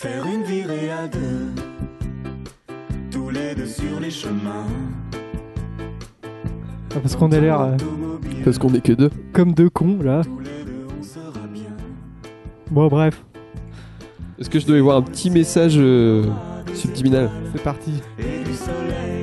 Faire une virée à deux, tous les deux sur les chemins. Ah, parce qu'on a l'air euh, Parce qu'on est que deux. comme deux cons là. Tous les deux on sera bien. Bon, bref, Est-ce que je dois y voir un petit message euh, subliminal? C'est parti. Et du soleil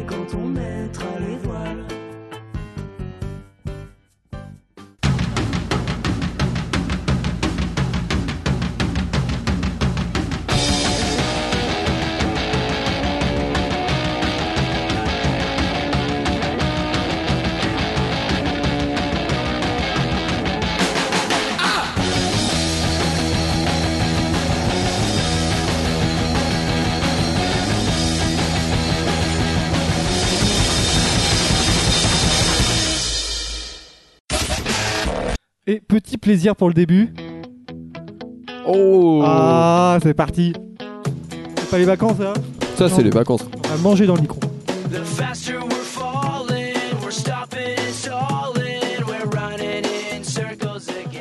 plaisir pour le début. Oh Ah, c'est parti. C'est pas les vacances là Ça, c'est les vacances. On va manger dans le micro.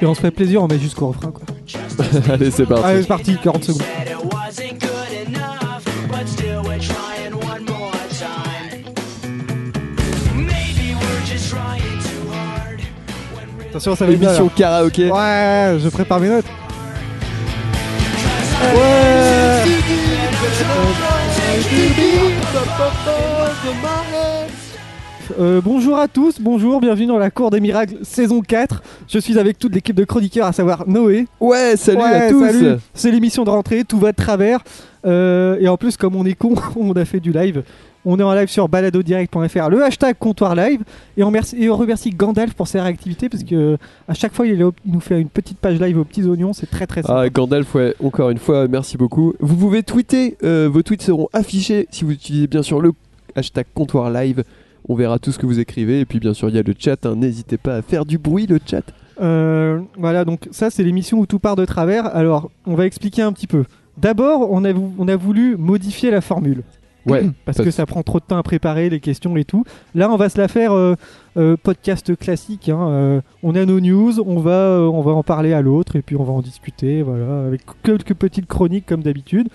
Et on se fait plaisir, on met jusqu'au refrain quoi. Allez, c'est parti. Allez, c'est parti, 40 secondes. Attention, ça va être bien. Émission karaoké. Ouais, je prépare mes notes. Ouais Euh, bonjour à tous, bonjour, bienvenue dans la Cour des Miracles saison 4. Je suis avec toute l'équipe de chroniqueurs, à savoir Noé. Ouais, salut à tous. salut. C'est l'émission de rentrée, tout va de travers. Euh, et en plus, comme on est con, on a fait du live. On est en live sur baladodirect.fr, le hashtag comptoir live. Et on, remercie, et on remercie Gandalf pour ses réactivités parce que à chaque fois, il, est là, il nous fait une petite page live aux petits oignons. C'est très très sympa. Ah, Gandalf, ouais, encore une fois, merci beaucoup. Vous pouvez tweeter, euh, vos tweets seront affichés si vous utilisez bien sûr le hashtag comptoir live. On verra tout ce que vous écrivez. Et puis, bien sûr, il y a le chat. hein. N'hésitez pas à faire du bruit, le chat. Euh, voilà, donc ça, c'est l'émission où tout part de travers. Alors, on va expliquer un petit peu. D'abord, on a, vou- on a voulu modifier la formule. Ouais, parce que ça prend trop de temps à préparer les questions et tout. Là, on va se la faire euh, euh, podcast classique. hein, euh, on a nos news, on va, on va en parler à l'autre et puis on va en discuter, voilà, avec quelques petites chroniques comme d'habitude.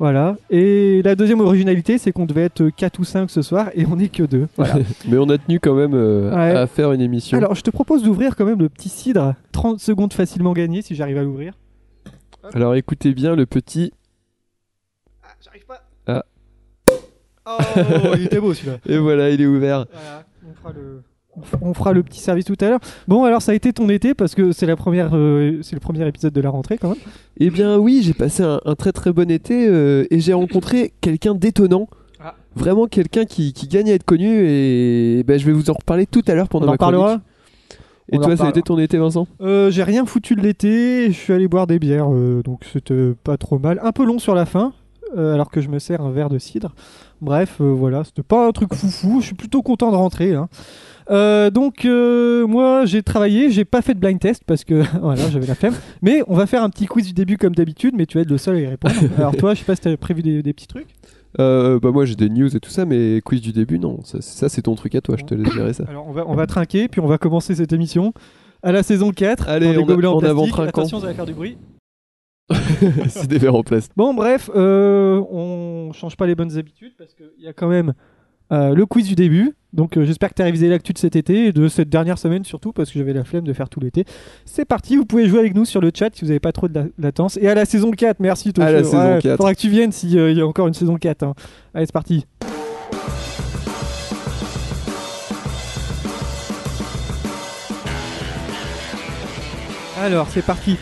Voilà. Et la deuxième originalité, c'est qu'on devait être 4 ou 5 ce soir et on n'est que 2. Voilà. Mais on a tenu quand même euh, Ouais. à faire une émission. Alors, je te propose d'ouvrir quand même le petit cidre. 30 secondes facilement gagnées si j'arrive à l'ouvrir. Alors, écoutez bien le petit. J'arrive pas. Ah. Oh, il était beau celui-là. Et voilà, il est ouvert. Voilà, on fera le. On fera le petit service tout à l'heure. Bon, alors ça a été ton été parce que c'est la première, euh, c'est le premier épisode de la rentrée quand même. Eh bien oui, j'ai passé un, un très très bon été euh, et j'ai rencontré quelqu'un d'étonnant. Ah. Vraiment quelqu'un qui, qui gagne à être connu et ben, je vais vous en reparler tout à l'heure pendant On en ma chronique. parlera. Et On en toi, ça a été ton été, Vincent? Euh, J'ai rien foutu de l'été. Je suis allé boire des bières, euh, donc c'était pas trop mal. Un peu long sur la fin, euh, alors que je me sers un verre de cidre. Bref, euh, voilà, c'était pas un truc foufou. Je suis plutôt content de rentrer. hein. Euh, donc euh, moi j'ai travaillé, j'ai pas fait de blind test parce que voilà j'avais la flemme. Mais on va faire un petit quiz du début comme d'habitude, mais tu vas être le seul à y répondre. Alors toi, je sais pas si t'avais prévu des, des petits trucs. euh, Bah moi j'ai des news et tout ça, mais quiz du début, non. Ça, ça, c'est ton truc à toi, je te laisse gérer ça. Alors on va, on va trinquer, puis on va commencer cette émission à la saison 4. Allez, on a- en en avant. Attention, ça va faire du bruit. c'est des verres en plastique. Bon, bref, on change pas les bonnes habitudes parce qu'il y a quand même euh, le quiz du début. Donc euh, j'espère que tu as révisé l'actu de cet été et de cette dernière semaine surtout parce que j'avais la flemme de faire tout l'été. C'est parti, vous pouvez jouer avec nous sur le chat si vous n'avez pas trop de la- latence. Et à la saison 4, merci Toshio. À la saison 4. Faudra que tu viennes s'il y a encore une saison 4. hein. Allez, c'est parti. Alors, c'est parti.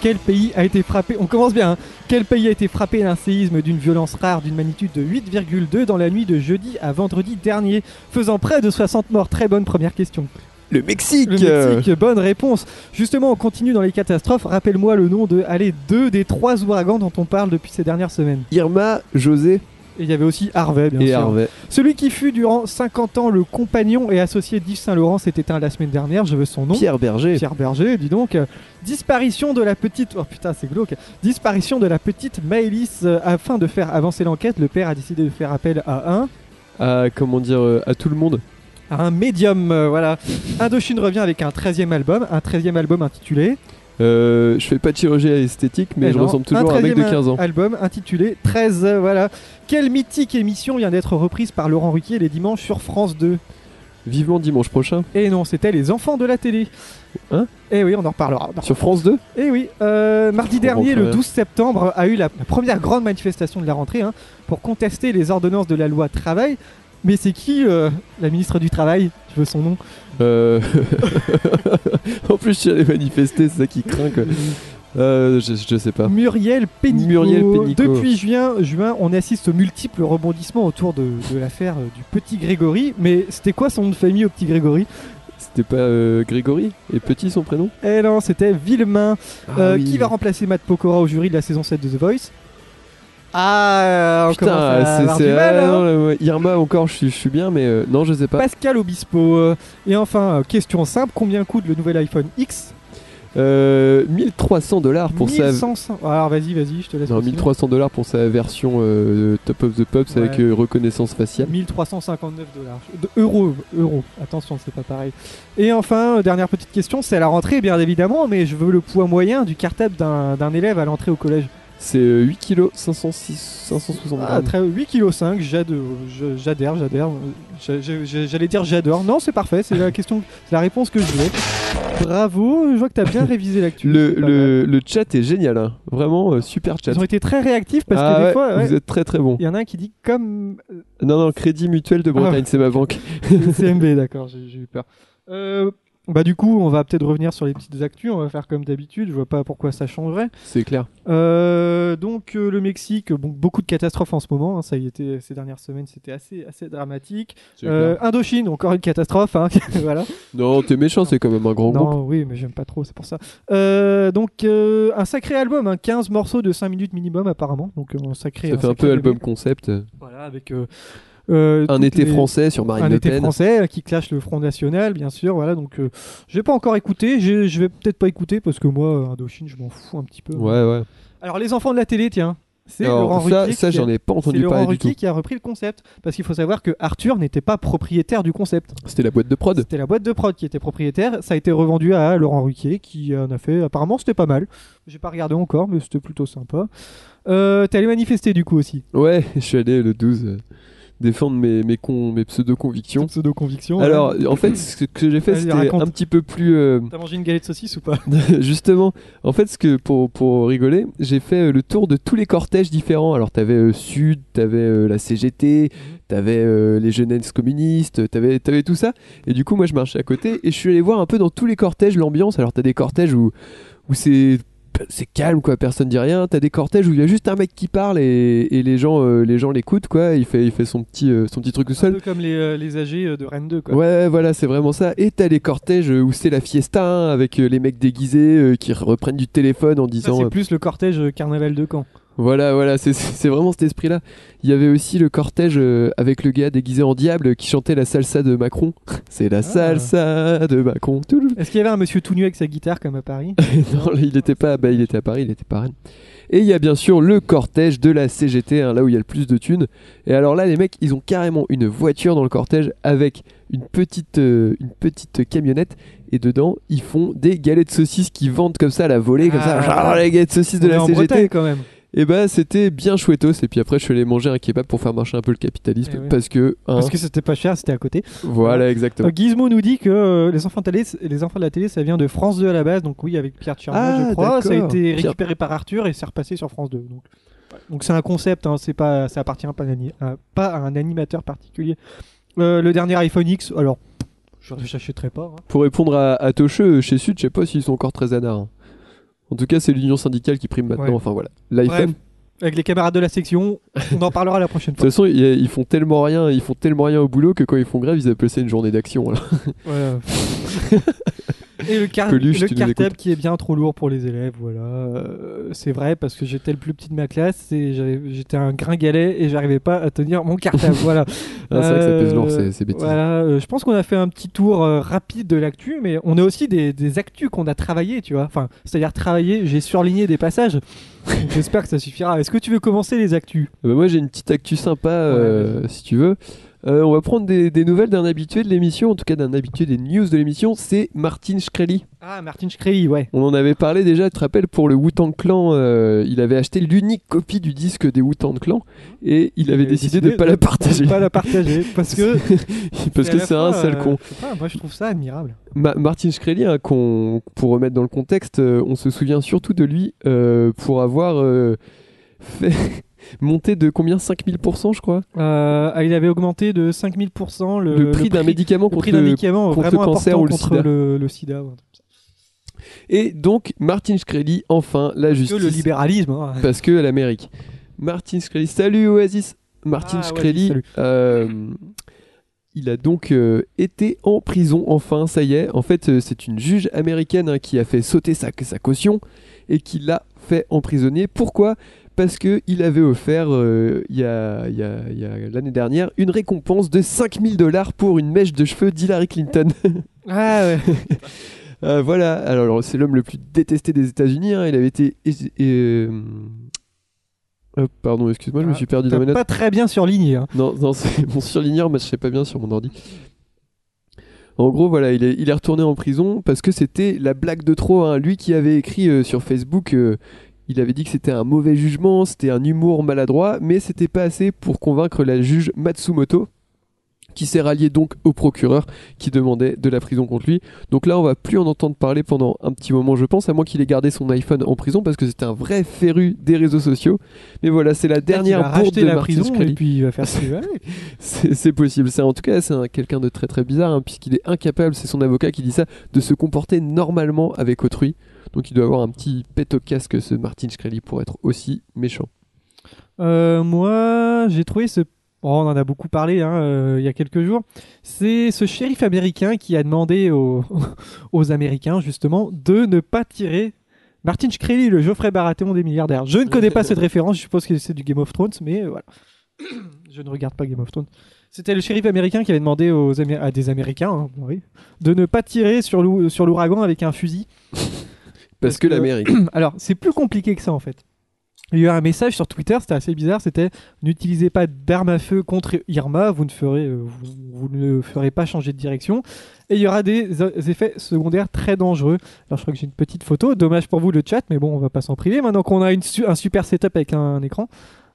Quel pays a été frappé? On commence bien. hein. Quel pays a été frappé d'un séisme d'une violence rare d'une magnitude de 8,2 dans la nuit de jeudi à vendredi dernier, faisant près de 60 morts? Très bonne première question. Le Mexique Le Mexique, bonne réponse. Justement, on continue dans les catastrophes. Rappelle-moi le nom de, allez, deux des trois ouragans dont on parle depuis ces dernières semaines. Irma, José Et il y avait aussi Harvey, bien et sûr. Harvey. Celui qui fut durant 50 ans le compagnon et associé d'Yves Saint-Laurent s'est éteint la semaine dernière, je veux son nom. Pierre Berger. Pierre Berger, dis donc. Euh, Disparition de la petite. Oh putain, c'est glauque. Disparition de la petite Maëlys. euh, afin de faire avancer l'enquête, le père a décidé de faire appel à un. À, comment dire, euh, à tout le monde. À un médium. euh, voilà. Indochine revient avec un 13e album. Un 13e album intitulé. Euh, je fais pas de chirurgie esthétique, mais Eh je non, ressemble toujours à un mec de 15 ans. album intitulé 13, euh, voilà. Quelle mythique émission vient d'être reprise par Laurent Ruquier les dimanches sur France 2 Vivement dimanche prochain. Et non, c'était Les Enfants de la télé. Hein Et oui, on en reparlera. Sur France 2 Et oui, euh, mardi dernier, le rien. 12 septembre, a eu la, la première grande manifestation de la rentrée hein, pour contester les ordonnances de la loi travail. Mais c'est qui euh, la ministre du Travail? Je veux son nom. Euh, en plus, allé manifester, c'est ça qui craint quoi. Euh, je, je sais pas. Muriel Pénicaud. Muriel Pénicaud. Depuis juin, juin, on assiste aux multiples rebondissements autour de, de l'affaire du petit Grégory. Mais c'était quoi son nom de famille au petit Grégory? C'était pas euh, Grégory? Et petit son prénom? Eh non, c'était Villemain. Ah Euh, oui. Qui va remplacer Matt Pokora au jury de la saison 7 de The Voice Ah, on commence Putain, c'est. ah, hein. Irma encore, je suis, je suis bien, mais euh, non, je sais pas. Pascal Obispo. euh, Et enfin, euh, question simple, combien coûte le nouvel iPhone X? Euh, 1300 dollars pour sa. 1100. Alors vas-y, vas-y, je te laisse. Non, continuer. 1300 dollars pour sa version euh, Top of the Pops avec euh, reconnaissance faciale. 1359 dollars. Euros, euros. Attention, c'est pas pareil. Et enfin, euh, dernière petite question, c'est à la rentrée, bien évidemment, mais je veux le poids moyen du cartable d'un élève à l'entrée au collège. C'est euh, 8 kg 506, 560 Ah, très 8 kg 5, j'adhère, j'adhère. J'a- j'a- J'allais dire j'adore. Non, c'est parfait, c'est la question, c'est la réponse que je voulais. Bravo, je vois que t'as bien révisé l'actu. Le, le, le chat est génial, hein. vraiment euh, super chat. Ils ont été très réactifs parce Ah que des ouais, fois, ouais, vous êtes très très bon. il y en a un qui dit comme Non, non, Crédit Mutuel de Bretagne, c'est ma banque. CMB, d'accord, j'ai eu peur. Euh, bah du coup, on va peut-être revenir sur les petites actus. On va faire comme d'habitude. Je vois pas pourquoi ça changerait. C'est clair. Euh, donc euh, le Mexique, bon, beaucoup de catastrophes en ce moment. hein, ça y était ces dernières semaines, c'était assez assez dramatique. Euh, Indochine, encore une catastrophe. hein, voilà. Non, t'es méchant, c'est quand même un grand groupe. Non, oui, mais j'aime pas trop, c'est pour ça. Donc un sacré album, hein, 15 morceaux de 5 minutes minimum apparemment. Donc un sacré. Ça fait un peu album bébé. concept. Voilà, avec euh, Un été les- français sur Marine un Le été Pen. français euh, qui clash le Front National, bien sûr. Voilà, donc euh, j'ai pas encore écouté. Je vais peut-être pas écouter parce que moi, Indochine, je m'en fous un petit peu. Ouais, ouais. Alors les enfants de la télé, tiens, c'est Laurent ça, Ruquier. ça qui a- j'en ai pas entendu parler du Ruquier tout. qui a repris le concept parce qu'il faut savoir que Arthur n'était pas propriétaire du concept. C'était la boîte de prod. C'était la boîte de prod qui était propriétaire. Ça a été revendu à Laurent Ruquier qui en a fait. Apparemment, c'était pas mal. J'ai pas regardé encore, mais c'était plutôt sympa. Euh, T'es allé manifester du coup aussi. Ouais, je suis allé le 12 euh, défendre mes, mes, con- mes pseudo-convictions. Pseudo conviction. Alors, en fait, ce que j'ai fait, c'était un petit peu plus. euh, T'as mangé une galette de saucisse ou pas? Justement, en fait, ce que pour, pour rigoler, j'ai fait euh, le tour de tous les cortèges différents. Alors, t'avais euh, Sud, t'avais euh, la CGT, t'avais euh, les jeunesses communistes, t'avais avais tout ça. Et du coup, moi, je marchais à côté et je suis allé voir un peu dans tous les cortèges l'ambiance. Alors, t'as des cortèges où, où c'est c'est calme quoi personne dit rien t'as des cortèges où il y a juste un mec qui parle et, et les gens euh, les gens l'écoutent quoi il fait il fait son petit euh, son petit truc tout Un seul peu comme les, euh, les âgés euh, de Rennes 2 quoi. Ouais, voilà, c'est vraiment ça. Et t'as les cortèges où c'est la fiesta, hein, avec les mecs déguisés qui reprennent du téléphone en disant. c'est plus le cortège carnaval de Caen. Voilà, voilà, c'est- vraiment cet esprit-là. Il y avait aussi le cortège euh, avec le gars déguisé en diable qui chantait la salsa de Macron. c'est la salsa de Macron. Est-ce qu'il y avait un monsieur tout nu avec sa guitare comme à Paris non, là, il était pas, bah, il était à Paris, il était pas à Rennes. Et il y a bien sûr le cortège de la CGT, hein, là où il y a le plus de thunes. Et alors là, les mecs, ils ont carrément une voiture dans le cortège avec une petite, euh, une petite camionnette. Et dedans, ils font des galets de saucisses qui vendent comme ça à la volée, comme ça. Ah. Genre les galets de saucisses de la en CGT. Bretagne quand même. Et bah, c'était bien chouettos. Et puis après, je suis allé manger un kebab pour faire marcher un peu le capitalisme. Eh oui. Parce que, hein, Parce que c'était pas cher, c'était à côté. voilà, exactement. Euh, Gizmo nous dit que euh, les, enfants de télé, les enfants de la télé, ça vient de France 2 à la base. Donc oui, avec Pierre Tchernia, Ah, je crois. Ça a été Pierre- récupéré par Arthur et c'est repassé sur France 2. Donc donc c'est un concept, hein, c'est pas, ça appartient pas à, un ani- à- pas à un animateur particulier. Euh, le dernier iPhone X, alors je n'achèterai pas. hein. Pour répondre à, à Tocheux, chez Sud, je sais pas s'ils sont encore très anards. hein. En tout cas, c'est l'union syndicale qui prime maintenant. Ouais. Enfin voilà. Bref, avec les camarades de la section, on en parlera la prochaine De fois. toute façon, ils, font tellement rien, ils font tellement rien au boulot que quand ils font grève, ils appellent ça une journée d'action. Voilà. Et le, car- le cartable qui est bien trop lourd pour les élèves, voilà. Euh, c'est vrai parce que j'étais le plus petit de ma classe et j'étais un gringalet et j'arrivais pas à tenir mon cartable, voilà. Ah, c'est vrai que ça pèse lourd, c'est bêtise. Voilà, euh, je pense qu'on a fait un petit tour euh, rapide de l'actu, mais on a aussi des, des actus qu'on a travaillé, tu vois. Enfin, c'est-à-dire travailler, j'ai surligné des passages. J'espère que ça suffira. Est-ce que tu veux commencer les actus? Ah bah moi, j'ai une petite actu sympa, euh, si tu veux. Euh, on va prendre des, des nouvelles d'un habitué de l'émission, en tout cas d'un habitué des news de l'émission, c'est Martin Shkreli. Ah, Martin Shkreli, ouais. On en avait parlé déjà, tu te rappelles, pour le Wu-Tang Clan, euh, il avait acheté l'unique copie du disque des Wu-Tang Clan et il avait décidé de ne pas la partager. pas la partager parce que Parce c'est un sale euh, con. je sais pas, moi je trouve ça admirable. Ma- Martin Shkreli, hein, pour remettre dans le contexte, euh, on se souvient surtout de lui pour avoir fait monté de combien? 5000% je crois? Euh, il avait augmenté de 5000% le, Le prix d'un médicament contre le- médicament contre vraiment le cancer ou le contre sida. le, le sida. ouais. Et donc Martin Shkreli, enfin la Que justice. le libéralisme. hein. parce que l'Amérique. Martin Shkreli, salut Oasis. Martin Ah, Shkreli, euh, il a donc euh, été en prison. Enfin, ça y est. En fait, euh, c'est une juge américaine hein, qui a fait sauter sa, sa caution et qui l'a fait emprisonner. Pourquoi? Parce que il avait offert euh, il y a, il y a- il y a l'année dernière une récompense de 5000 dollars pour une mèche de cheveux d'Hillary Clinton. Ah ouais. Euh, voilà, alors c'est l'homme le plus détesté des États-Unis. hein. Il avait été. euh, hop, pardon, excuse-moi, je me Ah, suis perdu dans mes notes. pas très bien surligné. hein. Non, non, c'est mon surligneur, mais je sais pas bien sur mon ordi. En gros, voilà, il est, il est retourné en prison parce que c'était la blague de trop. hein. Lui qui avait écrit euh, sur Facebook, euh, il avait dit que c'était un mauvais jugement, c'était un humour maladroit, mais c'était pas assez pour convaincre la juge Matsumoto, qui s'est ralliée donc au procureur qui demandait de la prison contre lui. Donc là, on va plus en entendre parler pendant un petit moment, je pense, à moins qu'il ait gardé son iPhone en prison parce que c'était un vrai féru des réseaux sociaux. Mais voilà, c'est la dernière bourde de la Martin prison Shkreli. et puis il va faire ce qu'il veut. avec. C'est possible. C'est en tout cas, c'est un- quelqu'un de très très bizarre, hein, puisqu'il est incapable, c'est son avocat qui dit ça, de se comporter normalement avec autrui. Donc il doit avoir un petit pet au casque, ce Martin Shkreli, pour être aussi méchant. Euh, moi, j'ai trouvé ce. Oh, on en a beaucoup parlé hein, euh, il y a quelques jours. C'est ce shérif américain qui a demandé aux, aux Américains, justement, de ne pas tirer. Martin Shkreli, le Geoffrey Baratheon des milliardaires. Je ne connais pas cette référence, je suppose que c'est du Game of Thrones, mais euh, voilà. je ne regarde pas Game of Thrones. C'était le shérif américain qui avait demandé aux Amé- à des Américains hein, oui, de ne pas tirer sur l'ouragan avec un fusil. Parce, que, l'Amérique. Alors, c'est plus compliqué que ça en fait. Il y a eu un message sur Twitter, c'était assez bizarre, c'était n'utilisez pas d'armes à feu contre Irma, vous ne ferez, euh, vous, vous ne ferez pas changer de direction, et il y aura des, euh, effets secondaires très dangereux. Alors je crois que j'ai une petite photo, dommage pour vous le chat, mais bon, on va pas s'en priver maintenant qu'on a une un super setup avec un, écran.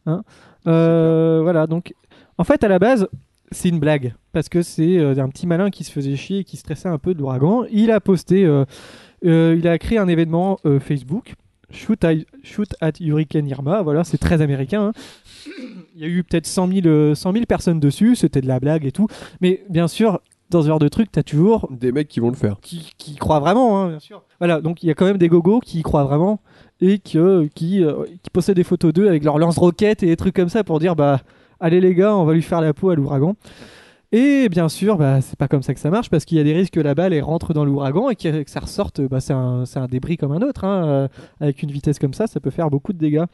hein. Euh, voilà, donc en fait à la base c'est une blague parce que c'est euh, un petit malin qui se faisait chier et qui stressait un peu de l'ouragan. Il a posté, euh, il a créé un événement Facebook. Shoot, at- shoot at Hurricane Irma, voilà, c'est très américain. hein. Il y a eu peut-être 100 000, euh, 100 000 personnes dessus, c'était de la blague et tout. Mais bien sûr, dans ce genre de truc, t'as toujours Des mecs qui vont le faire. qui, croient vraiment, hein, bien sûr. Voilà, donc il y a quand même des gogos qui y croient vraiment et que, qui, euh, qui possèdent des photos d'eux avec leurs lance-roquettes et des trucs comme ça pour dire bah allez les gars, on va lui faire la peau à l'ouragan. Et bien sûr, bah, c'est pas comme ça que ça marche parce qu'il y a des risques que la balle elle rentre dans l'ouragan et que ça ressorte. Bah, c'est un, débris comme un autre. hein, euh, avec une vitesse comme ça, ça peut faire beaucoup de dégâts.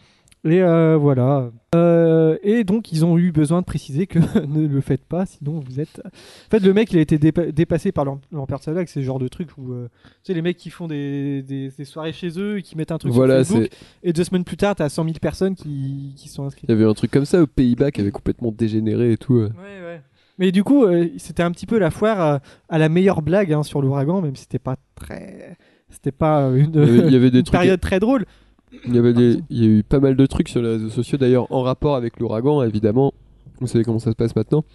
Et euh, voilà. Euh, et donc, ils ont eu besoin de préciser que ne le faites pas, sinon vous êtes. En fait, le mec, il a été dépa- dépassé par l'em- l'Empire de avec ces genres de trucs où. euh, tu sais, les mecs qui font des, des- des soirées chez eux et qui mettent un truc Voilà, sur Facebook. Et deux semaines plus tard, t'as 100 000 personnes qui, qui sont inscrites. Il y avait un truc comme ça aux Pays-Bas qui avait complètement dégénéré et tout. euh. Ouais, ouais. Mais du coup, euh, c'était un petit peu la foire à la meilleure blague hein, sur l'ouragan, même si c'était pas très. C'était pas une, Il y avait, il y avait des une trucs. période très drôle. Il y, avait des- il y a eu pas mal de trucs sur les réseaux sociaux d'ailleurs en rapport avec l'ouragan, évidemment. Vous savez comment ça se passe maintenant.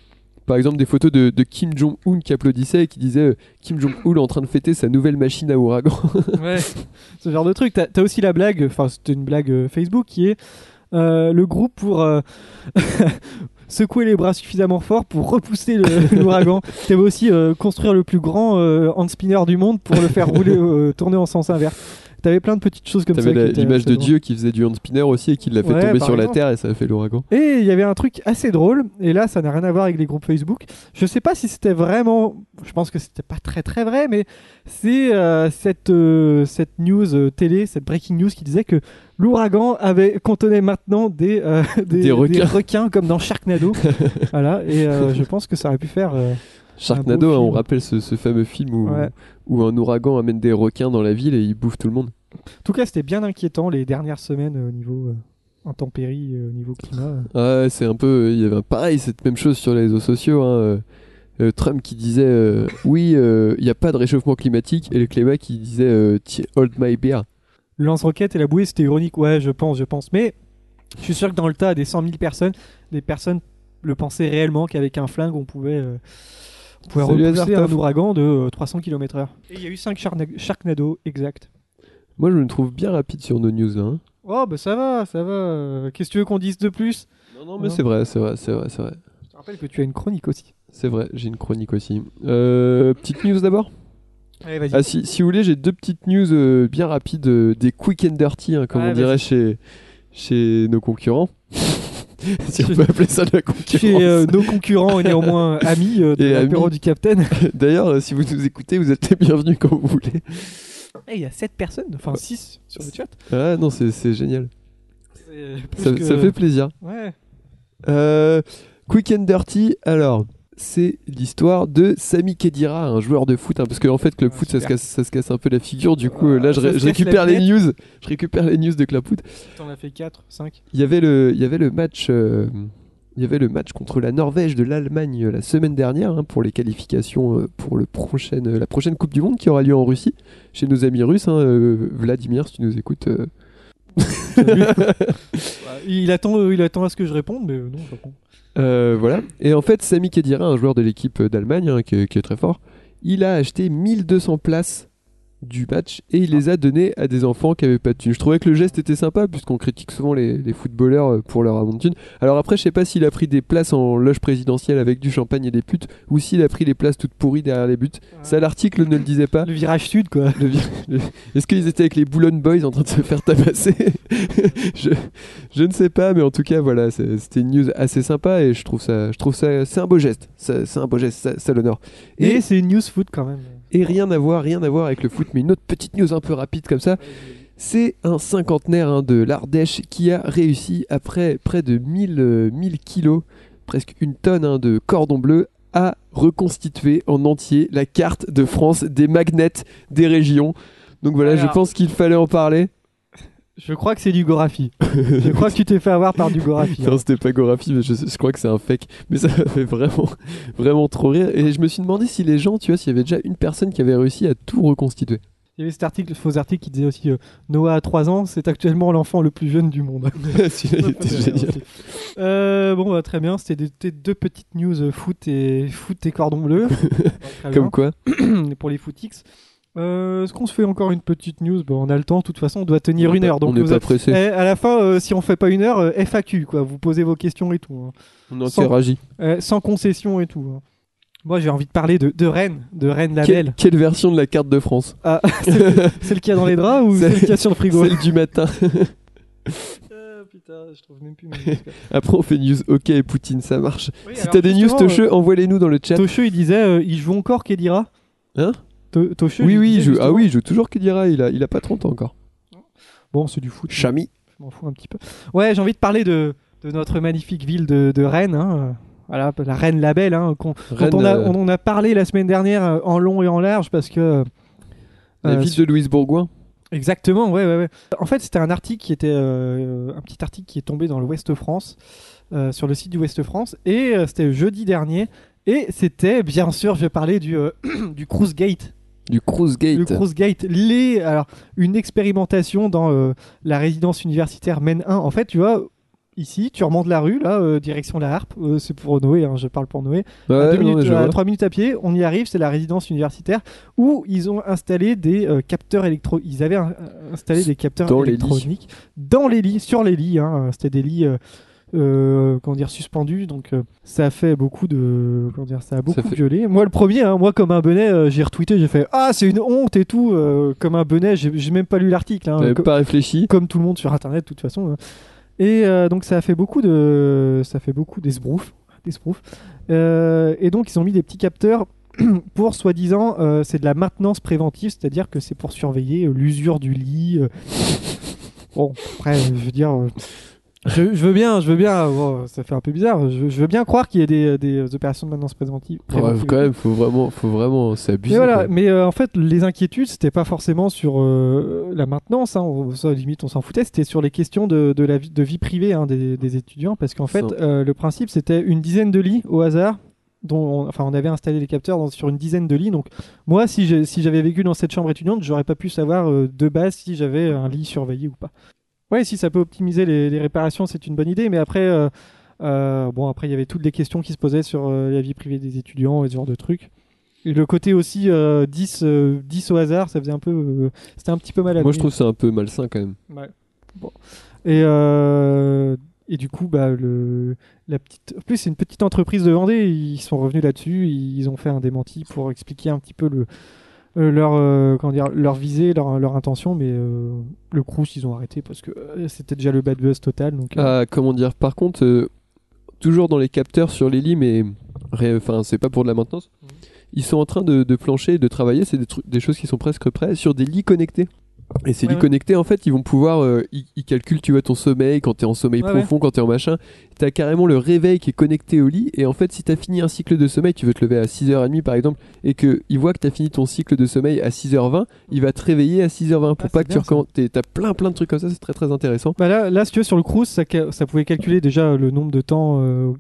Par exemple, des photos de, de Kim Jong-un qui applaudissait et qui disait euh, Kim Jong-un en train de fêter sa nouvelle machine à ouragan. Ouais. Ce genre de truc. T'as as aussi la blague, enfin, c'était une blague euh, Facebook qui est euh, le groupe pour. secouer les bras suffisamment fort pour repousser l'ouragan. T'avais aussi euh, construire le plus grand euh, hand spinner du monde pour le faire rouler, euh, tourner en sens inverse. T'avais plein de petites choses comme ça. T'avais l'image de. Dieu qui faisait du hand spinner aussi et qui l'a fait Ouais, tomber sur la terre et ça a fait l'ouragan. Et il y avait un truc assez drôle, et là ça n'a rien à voir avec les groupes Facebook. Je sais pas si c'était vraiment, je pense que c'était pas très très vrai, mais c'est euh, cette, euh, cette news euh, télé, cette breaking news qui disait que l'ouragan avait contenait maintenant des, euh, des, Des requins. comme dans Sharknado. voilà, et je pense que ça aurait pu faire. Euh, Sharknado, hein, on rappelle ce, ce fameux film où, Ouais. où un ouragan amène des requins dans la ville et il bouffe tout le monde. En tout cas, c'était bien inquiétant les dernières semaines euh, au niveau. euh, intempéries euh, au niveau climat. Ouais, c'est un peu. Il y avait pareil, cette même chose sur les réseaux sociaux. hein, euh, euh, Trump qui disait euh, oui, euh, il n'y a pas de réchauffement climatique, et le Clément qui disait euh, hold my beer. Le lance-roquette et la bouée, c'était ironique. Ouais, je pense, je pense. Mais je suis sûr que dans le tas des 100 000 personnes, des personnes le pensaient réellement qu'avavec un flingue, on pouvait, euh, on pouvait repousser un ouragan de euh, 300 km/h. Et il y a eu 5 Sharknado, exact. Moi, je me trouve bien rapide sur nos news là. hein. Oh, bah ça va, ça va. Euh, Qu'est-ce que tu veux qu'on dise de plus? Non, non, mais c'est vrai, c'est vrai, c'est vrai, c'est vrai. Je te rappelle que tu as une chronique aussi. C'est vrai, j'ai une chronique aussi. Euh, petite news d'abord? Allez. Ah, si, si vous voulez, j'ai deux petites news euh, bien rapides, euh, des quick and dirty, hein, comme Ouais, on dirait chez, chez nos concurrents. si on peut appeler ça de la concurrence. Chez euh, nos concurrents et néanmoins amis euh, de l'apéro du Capitaine. D'ailleurs, euh, si vous nous écoutez, vous êtes les bienvenus quand vous voulez. Eh, Il y a 7 personnes, enfin 6 sur le chat. Ah non, c'est génial. Plus Ça, que- ça fait plaisir. Ouais. Euh, quick and dirty, alors, c'est l'histoire de Sami Khedira, un joueur de foot, hein, parce qu'en fait, Club Ah, Foot, ça se, casse, ça se casse un peu la figure, du coup, euh, là, je, récupère les news. Je récupère les news de Club Foot. T'en as fait 4, 5. Il y avait le, il y avait le match. euh, il y avait le match contre la Norvège de l'Allemagne euh, la semaine dernière hein, pour les qualifications euh, pour le prochaine, la prochaine Coupe du Monde qui aura lieu en Russie chez nos amis russes. hein, Vladimir, si tu nous écoutes. euh. Il attend, il attend à ce que je réponde, mais non, je réponds. Euh, voilà. Et en fait, Sami Khedira, un joueur de l'équipe d'Allemagne hein, qui, est- qui est très fort, il a acheté 1200 places du match et il les a données à des enfants qui avaient pas de thunes. Je trouvais que le geste était sympa puisqu'on critique souvent les, les footballeurs euh, pour leur abondance de thunes. Alors après, je sais pas s'il a pris des places en loge présidentielle avec du champagne et des putes ou s'il a pris les places toutes pourries derrière les buts. Ça, l'article ne le disait pas. Le virage sud, quoi. Le- Est-ce qu'ils étaient avec les Boulogne Boys en train de se faire tabasser je, je ne sais pas, mais en tout cas, voilà, c'était une news assez sympa et je trouve ça, je trouve ça, c'est un beau geste, c'est un beau geste, ça, ça l'honore. Et, Et, c'est une news foot quand même. Et rien à voir, rien à voir avec le foot, mais une autre petite news un peu rapide comme ça. C'est un cinquantenaire hein, de l'Ardèche qui a réussi, après près de 1000, euh, 1000 kilos, presque une tonne hein, de cordon bleu, à reconstituer en entier la carte de France des magnets des régions. Donc voilà, je pense qu'il fallait en parler. Je crois que c'est du Gorafi. je crois que tu t'es fait avoir par du Gorafi. hein. Non, c'était pas Gorafi, mais je, je crois que c'est un fake. Mais ça m'a fait vraiment, vraiment trop rire. Et je me suis demandé si les gens, tu vois, s'il y avait déjà une personne qui avait réussi à tout reconstituer. Il y avait cet article, faux article qui disait aussi euh, Noah a 3 ans, c'est actuellement l'enfant le plus jeune du monde. Celui-là, il était génial. Euh, bon, bah, très bien. C'était des- deux petites news euh, foot et foot et cordon bleu. Comme quoi. pour les footix. Euh, Est-ce qu'on se fait encore une petite news Bon, on a le temps. De toute façon, on doit tenir une heure. Donc on n'est pas êtes- pressé. Eh, à la fin, euh, si on fait pas une heure, euh, FAQ quoi. Vous posez vos questions et tout. hein. On sans- interagit. Eh, sans concession et tout. hein. Moi, j'ai envie de parler de, de Rennes, de Rennes la Quelle, belle. quelle version de la carte de France Ah, celle qu'il y a dans les draps ou Celle- qu'il y a sur le frigo Celle du matin. Ah, putain, je trouve même plus. mes- Après, on fait news OK et Poutine, ça marche. Oui, si t'as des news Tocheux, envoie-les nous dans le chat. Tocheux, il disait, euh, il joue encore Kedira Hein? To- Oui, oui, joue. Ah oui, il joue toujours Kedira, il a, il a pas 30 ans encore. Bon, c'est du foot. Chami. Je m'en fous un petit peu. Ouais, j'ai envie de parler de, de notre magnifique ville de, de Rennes. hein, Voilà, la Rennes la belle. Hein, dont Rennes, on, a, euh, on a parlé la semaine dernière euh, en long et en large parce que. la euh, ville de Louise Bourgoin. Exactement, ouais, ouais, ouais. En fait, c'était un article qui était euh, un petit article qui est tombé dans l'Ouest France, euh, sur le site du Ouest France, et c'était jeudi dernier. Et c'était, bien sûr, je vais parler du, du Cruise Gate. Du Cruise Gate. Le Cruise Gate, les, alors, une expérimentation dans euh, la résidence universitaire Maine 1. En fait, tu vois, ici, tu remontes la rue, là, euh, direction la Harpe. Euh, c'est pour Noé, hein, je parle pour Noé. à, Ouais, deux non, minutes, à trois minutes à pied, on y arrive, c'est la résidence universitaire où ils ont installé des euh, capteurs électro. Ils avaient installé des capteurs Dans les lits. électroniques dans les lits, sur les lits. hein. C'était des lits. Euh, comment dire suspendus donc euh, ça a fait beaucoup de comment dire ça a beaucoup fait- violé moi le premier hein, moi comme un benet euh, j'ai retweeté j'ai fait ah c'est une honte et tout euh, comme un benet j'ai même pas lu l'article hein, pas réfléchi. comme tout le monde sur internet de toute façon hein. et donc ça a fait beaucoup de ça fait beaucoup d'esbrouf d'esbrouf. Et donc ils ont mis des petits capteurs pour soi-disant c'est de la maintenance préventive c'est-à-dire que c'est pour surveiller l'usure du lit bon après je veux dire Je, je veux bien, je veux bien. bon, ça fait un peu bizarre. Je, je veux bien croire qu'il y a des, des opérations de maintenance préventive. Ouais, quand même, faut vraiment, faut vraiment, abusé. Mais voilà, mais euh, en fait, les inquiétudes, c'était pas forcément sur euh, la maintenance, hein, on- ça limite on s'en foutait, c'était sur les questions de, de la vie, de vie privée hein, des, des étudiants, parce qu'en fait, euh, le principe c'était une dizaine de lits au hasard, dont on, enfin on avait installé les capteurs dans- sur une dizaine de lits, donc moi si j'avais vécu dans cette chambre étudiante, j'aurais pas pu savoir euh, de base si j'avais un lit surveillé ou pas. Ouais, si ça peut optimiser les, les réparations, c'est une bonne idée, mais après. euh, euh, bon, après, il y avait toutes les questions qui se posaient sur euh, la vie privée des étudiants et ce genre de trucs. Et le côté aussi euh, 10, euh, 10 au hasard, ça faisait un peu. C'était un petit peu mal à Moi, je trouve ça un peu malsain quand même. Ouais. Bon. Et, et du coup, bah, le, la petite. En plus, c'est une petite entreprise de Vendée. Ils sont revenus là-dessus. Ils ont fait un démenti pour expliquer un petit peu le. Euh, leur, euh, comment dire, leur visée, leur, leur intention, mais euh, le Crous, ils ont arrêté parce que euh, c'était déjà le bad buzz total. Donc, Ah, comment dire Par contre, toujours dans les capteurs sur les lits, mais enfin, c'est pas pour de la maintenance. Mhm. Ils sont en train de, de plancher et de travailler. C'est des, trucs- des choses qui sont presque prêts sur des lits connectés. Et ces Ouais, connectés, en fait, ils vont pouvoir. euh, ils, ils calculent, tu vois, ton sommeil quand t'es en sommeil Ouais, profond, quand t'es en machin. T'as carrément le réveil qui est connecté au lit. Et en fait, si t'as fini un cycle de sommeil, tu veux te lever à 6h30 par exemple, et qu'il voit que t'as fini ton cycle de sommeil à 6h20, il va te réveiller à 6h20 pour Ah, pas c'est que tu bien, recommences. T'as plein plein de trucs comme ça, c'est très très intéressant. bah là, là, si tu veux, sur le ça, ca- ça pouvait calculer déjà le nombre de temps euh,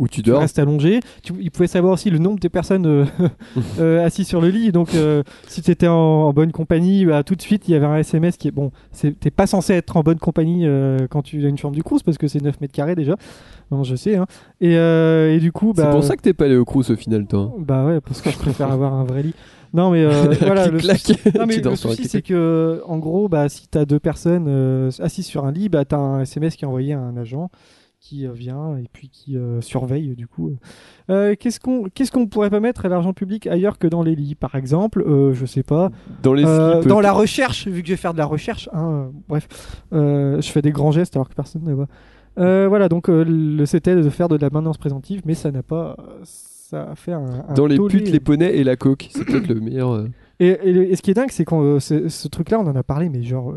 Où tu tu dors. restes allongé. Tu, il pouvait savoir aussi le nombre de personnes euh, euh, assis sur le lit. Donc, euh, si tu étais en, en bonne compagnie, bah, tout de suite, il y avait un SMS qui est bon. T'es pas censé être en bonne compagnie quand tu as une chambre du Crous parce que c'est 9 mètres carrés déjà. Non, je sais. hein. Et, et du coup, bah, C'est pour ça que t'es pas allé au Crous au final, toi. hein. bah ouais, parce que je préfère avoir un vrai lit. Non, mais euh, voilà. Le souci, non, mais Tu le souci, c'est que, en gros, bah, si t'as deux personnes euh, assises sur un lit, bah, t'as un SMS qui est envoyé à un agent qui euh, vient et puis qui euh, surveille, du coup. Euh, qu'est-ce qu'on qu'est-ce qu'on pourrait pas mettre à l'argent public ailleurs que dans les lits, par exemple? Euh, Je sais pas. Dans les slips, dans la recherche, vu que je vais faire de la recherche, hein, bref, je fais des grands gestes alors que personne ne voit. Voilà, donc le c'était de faire de la maintenance préventive, mais ça n'a pas. Ça a fait un. un dans les putes, les poneys et la coke. C'est peut-être le meilleur. Et, et- et ce qui est dingue, c'est que ce, ce truc-là, on en a parlé, mais genre.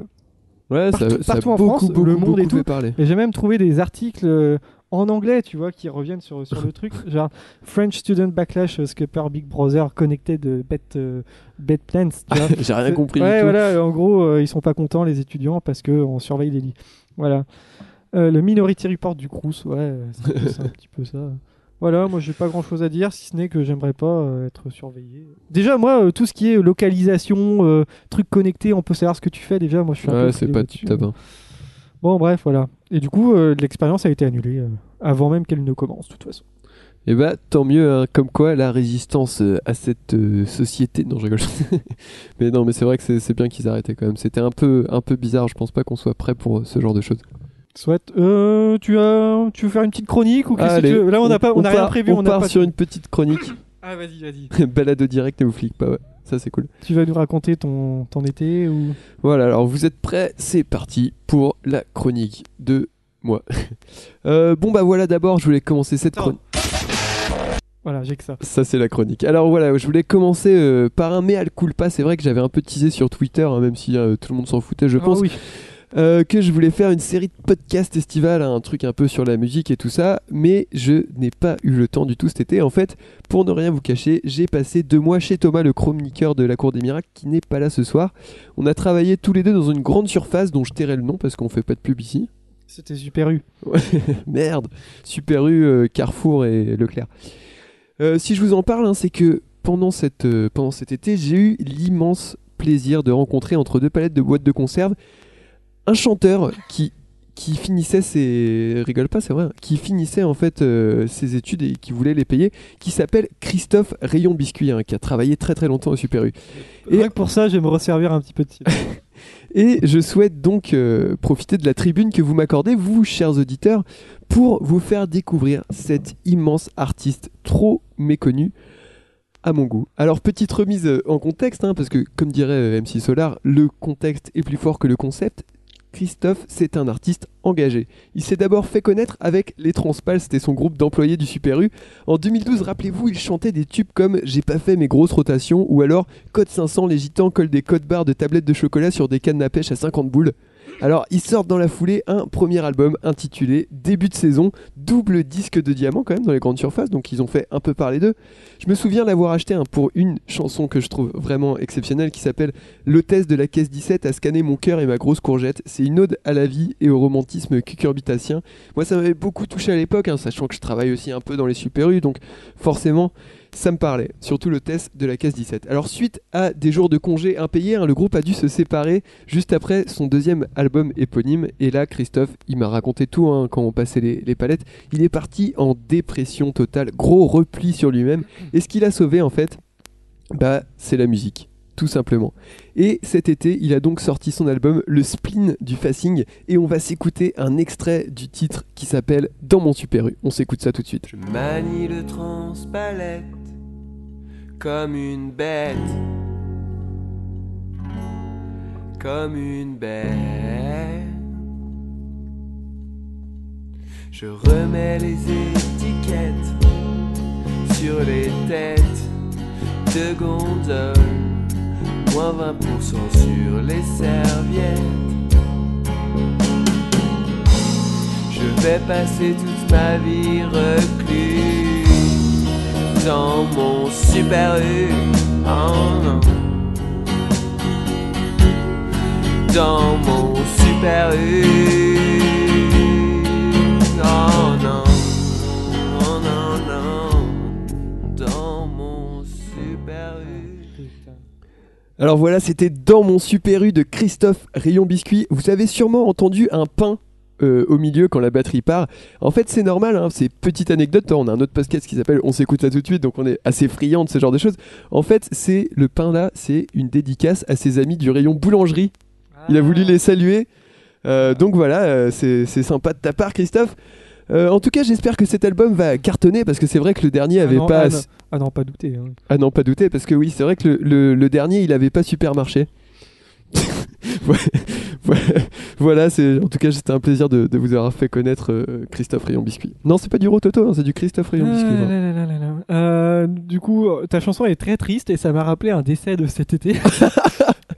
Ouais, Partout- ça, ça a partout en beaucoup, France, beaucoup, le monde et tout. parler. Et j'ai même trouvé des articles euh, en anglais, tu vois, qui reviennent sur, sur le truc. Genre French Student Backlash Scupper Big Brother Connected de Bet, euh, Bet Plans. J'ai rien compris Ouais, du tout. voilà, en gros, euh, ils sont pas contents, les étudiants, parce qu'on surveille les lits. Voilà. Euh, le Minority Report du Crous, ouais, c'est c'est un petit peu ça. Voilà, moi j'ai pas grand chose à dire, si ce n'est que j'aimerais pas euh, être surveillé. Déjà, moi, euh, tout ce qui est localisation, euh, trucs connectés, on peut savoir ce que tu fais, déjà, moi je suis un peu. Ouais, c'est pas top. hein. Bon, bref, voilà. Et du coup, euh, l'expérience a été annulée avant même qu'elle ne commence, de toute façon. Et bah, tant mieux, hein, comme quoi la résistance à cette société. Non, je rigole. mais non, mais c'est vrai que c'est bien qu'ils arrêtaient quand même. C'était un peu, un peu bizarre. Je pense pas qu'on soit prêt pour ce genre de choses. Soit, euh, tu as, tu veux faire une petite chronique ou qu'est-ce que tu veux? Là, on n'a pas, on, a rien prévu, On, part pas. sur une petite chronique. Ah, vas-y, vas-y. Balado direct et vous flique pas. Ouais, ça c'est cool. Tu vas nous raconter ton, ton été ou? Voilà, alors vous êtes prêts? C'est parti pour la chronique de moi. Euh, bon bah voilà, d'abord je voulais commencer cette chronique. Voilà, j'ai que ça. Ça c'est la chronique. Alors voilà, je voulais commencer euh, par un mea culpa. C'est vrai que j'avais un peu teasé sur Twitter, hein, même si euh, tout le monde s'en foutait, je Ah pense, oui. Euh, que je voulais faire une série de podcasts estivales, hein, un truc un peu sur la musique et tout ça, mais je n'ai pas eu le temps du tout cet été. En fait, pour ne rien vous cacher, j'ai passé deux mois chez Thomas, le chroniqueur de la Cour des Miracles, qui n'est pas là ce soir. On a travaillé tous les deux dans une grande surface dont je tairai le nom parce qu'on fait pas de pub ici. C'était Super U. Merde, Super U, euh, Carrefour et Leclerc. Euh, si je vous en parle, hein, c'est que pendant, cette, euh, pendant cet été, j'ai eu l'immense plaisir de rencontrer entre deux palettes de boîtes de conserve un chanteur qui, qui finissait ses... rigole pas, c'est vrai, qui finissait en fait euh, ses études et qui voulait les payer, qui s'appelle Christophe Rayon Biscuit, hein, qui a travaillé très très longtemps au Super U. Et- Rien que pour ça, je vais me resservir un petit peu de. Et je souhaite donc euh, profiter de la tribune que vous m'accordez, vous, chers auditeurs, pour vous faire découvrir cet immense artiste trop méconnu à mon goût. Alors, petite remise euh, en contexte, hein, parce que, comme dirait MC Solar, le contexte est plus fort que le concept. Christophe, c'est un artiste engagé. Il s'est d'abord fait connaître avec Les Transpals, c'était son groupe d'employés du Super U. En 2012, rappelez-vous, il chantait des tubes comme J'ai pas fait mes grosses rotations ou alors Code 500, les gitans collent des codes barres de tablettes de chocolat sur des cannes à pêche à 50 boules. Alors, ils sortent dans la foulée un premier album intitulé Début de saison, double disque de diamant quand même dans les grandes surfaces, donc ils ont fait un peu parler d'eux. Je me souviens l'avoir acheté un pour une chanson que je trouve vraiment exceptionnelle qui s'appelle L'hôtesse de la caisse 17 a scanné mon cœur et ma grosse courgette. C'est une ode à la vie et au romantisme cucurbitacien. Moi, ça m'avait beaucoup touché à l'époque, hein, sachant que je travaille aussi un peu dans les super U, donc forcément, ça me parlait, surtout le test de la case 17. Alors suite à des jours de congé impayés, hein, le groupe a dû se séparer juste après son deuxième album éponyme. Et là, Christophe, il m'a raconté tout hein, quand on passait les, palettes. Il est parti en dépression totale, gros repli sur lui-même. Et ce qu'il a sauvé en fait, bah c'est la musique. Tout simplement. Et cet été, il a donc sorti son album Le Spleen du Facing et on va s'écouter un extrait du titre qui s'appelle Dans mon super U. On s'écoute ça tout de suite. Manie le comme une bête. Comme une bête. Je remets les étiquettes sur les têtes de gondole. Moins 20% sur les serviettes. Je vais passer toute ma vie reclus dans mon super U. Oh non. Dans mon super U. Oh non. Oh non, non. Dans mon super U. Alors voilà, c'était Dans mon super U de Christophe Rayon Biscuit. Vous avez sûrement entendu un pain euh, au milieu quand la batterie part. En fait, c'est normal, hein, c'est petite anecdote. On a un autre podcast qui s'appelle On s'écoute ça tout de suite, donc on est assez friand de ce genre de choses. En fait, c'est le pain là, c'est une dédicace à ses amis du rayon boulangerie. Il a voulu les saluer. Euh, donc voilà, euh, c'est sympa de ta part, Christophe. Euh, en tout cas, j'espère que cet album va cartonner parce que c'est vrai que le dernier Ah avait non, pas. ah non, ah non, pas douter. hein. Ah non, pas douter, parce que oui, c'est vrai que le, le- le dernier, il avait pas super marché. Ouais, voilà, c'est en tout cas, c'était un plaisir de, de vous avoir fait connaître euh, Christophe Rayon Biscuit. Non, c'est pas du Rototo, hein, c'est du Christophe Rayon Biscuit. Ah hein. là là là là là. Euh, du coup, euh, ta chanson est très triste et ça m'a rappelé un décès de cet été.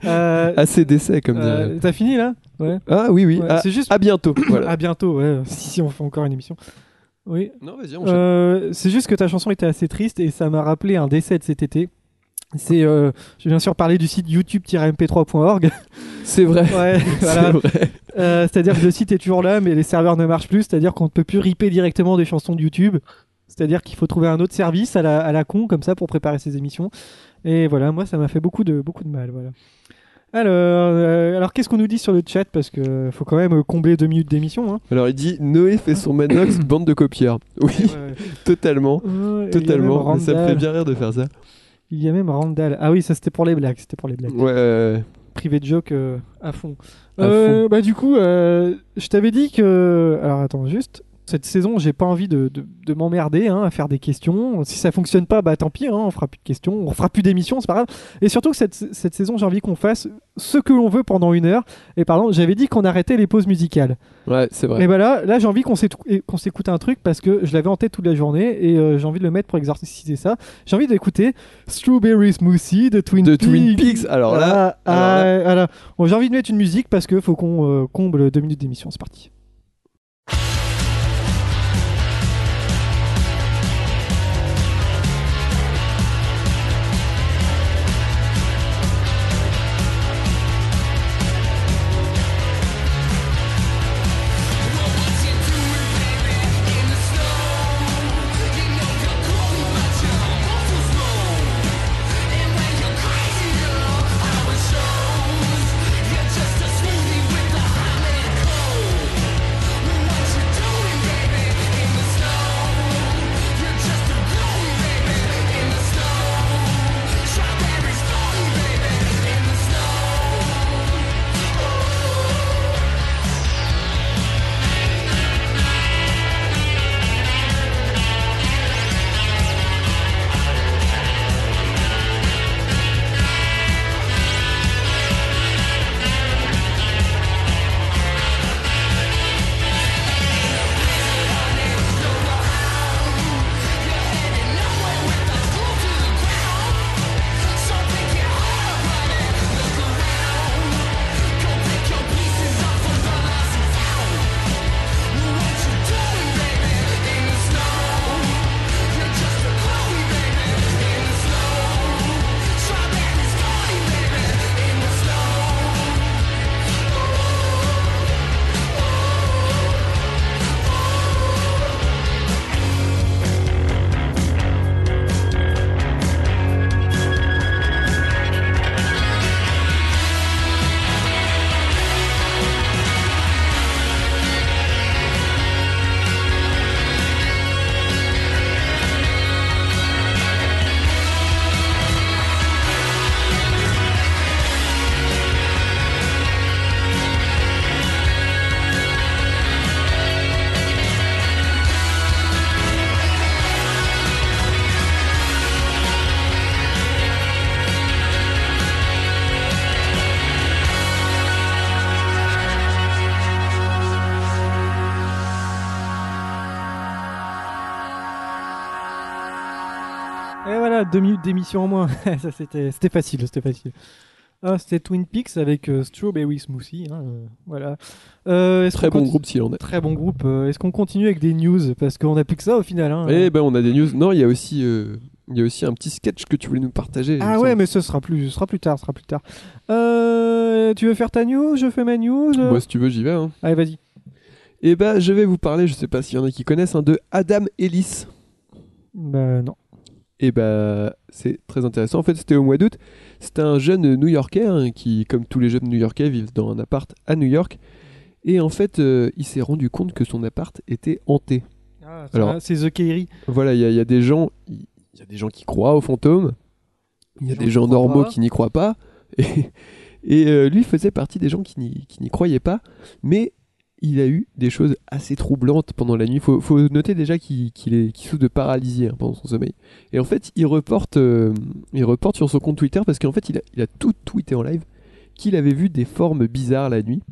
Euh, Assez d'essais, comme euh, dirait. T'as fini là? Ouais. Ah oui, oui. Ouais, c'est juste. à bientôt. voilà. À bientôt, ouais. Si, si, on fait encore une émission. Oui. Non, vas-y, enchaîne. Euh, c'est juste que ta chanson était assez triste et ça m'a rappelé un décès de cet été. C'est, euh, j'ai bien sûr parlé du site youtube-mp3.org. C'est vrai. Ouais, voilà. C'est vrai. Euh, c'est-à-dire que le site est toujours là, mais les serveurs ne marchent plus. C'est-à-dire qu'on ne peut plus ripper directement des chansons de YouTube. C'est-à-dire qu'il faut trouver un autre service à la, à la con comme ça pour préparer ses émissions. Et voilà, moi ça m'a fait beaucoup de beaucoup de mal. Voilà. Alors, euh, alors qu'est-ce qu'on nous dit sur le chat? Parce que faut quand même combler deux minutes d'émission. Hein. Alors, il dit Noé fait son Manox, bande de copieurs. Oui, Ouais. totalement. Ouais, Totalement. Mais ça me fait bien rire de faire ça. Il y a même Randall. Ah oui, ça c'était pour les blagues. C'était pour les blagues. Ouais. privé de joke euh, à fond. À Euh, Bah du coup, euh, je t'avais dit que... Alors attends, juste. Cette saison, j'ai pas envie de, de, de m'emmerder hein, à faire des questions. Si ça fonctionne pas, bah tant pis, hein, on fera plus de questions, on fera plus d'émissions, c'est pas grave. Et surtout que cette, cette saison, j'ai envie qu'on fasse ce que l'on veut pendant une heure. Et pardon, j'avais dit qu'on arrêtait les pauses musicales. Ouais, c'est vrai. Et bah là, là j'ai envie qu'on s'écoute un truc parce que je l'avais en tête toute la journée et euh, j'ai envie de le mettre pour exercer ça. J'ai envie d'écouter Strawberry Smoothie de Twin De Peaks. Twin Peaks. Alors là, Ah, là. ah. Bon, j'ai envie de mettre une musique parce que faut qu'on euh, comble deux minutes d'émission. C'est parti. Deux minutes d'émission en moins. ça c'était c'était facile, c'était facile. Ah, c'était Twin Peaks avec euh, Strawberry Smoothie. hein, euh, voilà. Euh, Très bon groupe s'il en est. Très bon groupe. Euh, est-ce qu'on continue avec des news? Parce qu'on a plus que ça au final. Hein. Eh ben on a des news. Non, il y a aussi il y a aussi un petit sketch que tu voulais nous partager. Ah ouais, mais ce sera plus, ce sera plus tard, ce sera plus tard. Tu veux faire ta news? Je fais ma news. Moi si tu veux, j'y vais hein. Allez, vas-y. Et ben je vais vous parler, je sais pas s'il y en a qui connaissent hein, de Adam Ellis. Bah non. Et bah c'est très intéressant. En fait, c'était au mois d'août. C'était un jeune New-Yorkais hein, qui, comme tous les jeunes New-Yorkais, vivent dans un appart à New York. Et en fait, euh, il s'est rendu compte que son appart était hanté. Alors- Alors, c'est The Kairi. Voilà, il y, a- il y a des gens, il y a des gens qui croient aux fantômes. Il y a Des gens normaux pas. qui n'y croient pas. Et, et, euh, lui faisait partie des gens qui n'y croyaient pas. Mais il a eu des choses assez troublantes pendant la nuit. Faut, faut noter déjà qu'il qu'il est- souffre de paralysie hein, pendant son sommeil. Et en fait, il reporte, euh, il reporte sur son compte Twitter parce qu'en fait, il a, il a tout tweeté en live qu'il avait vu des formes bizarres la nuit.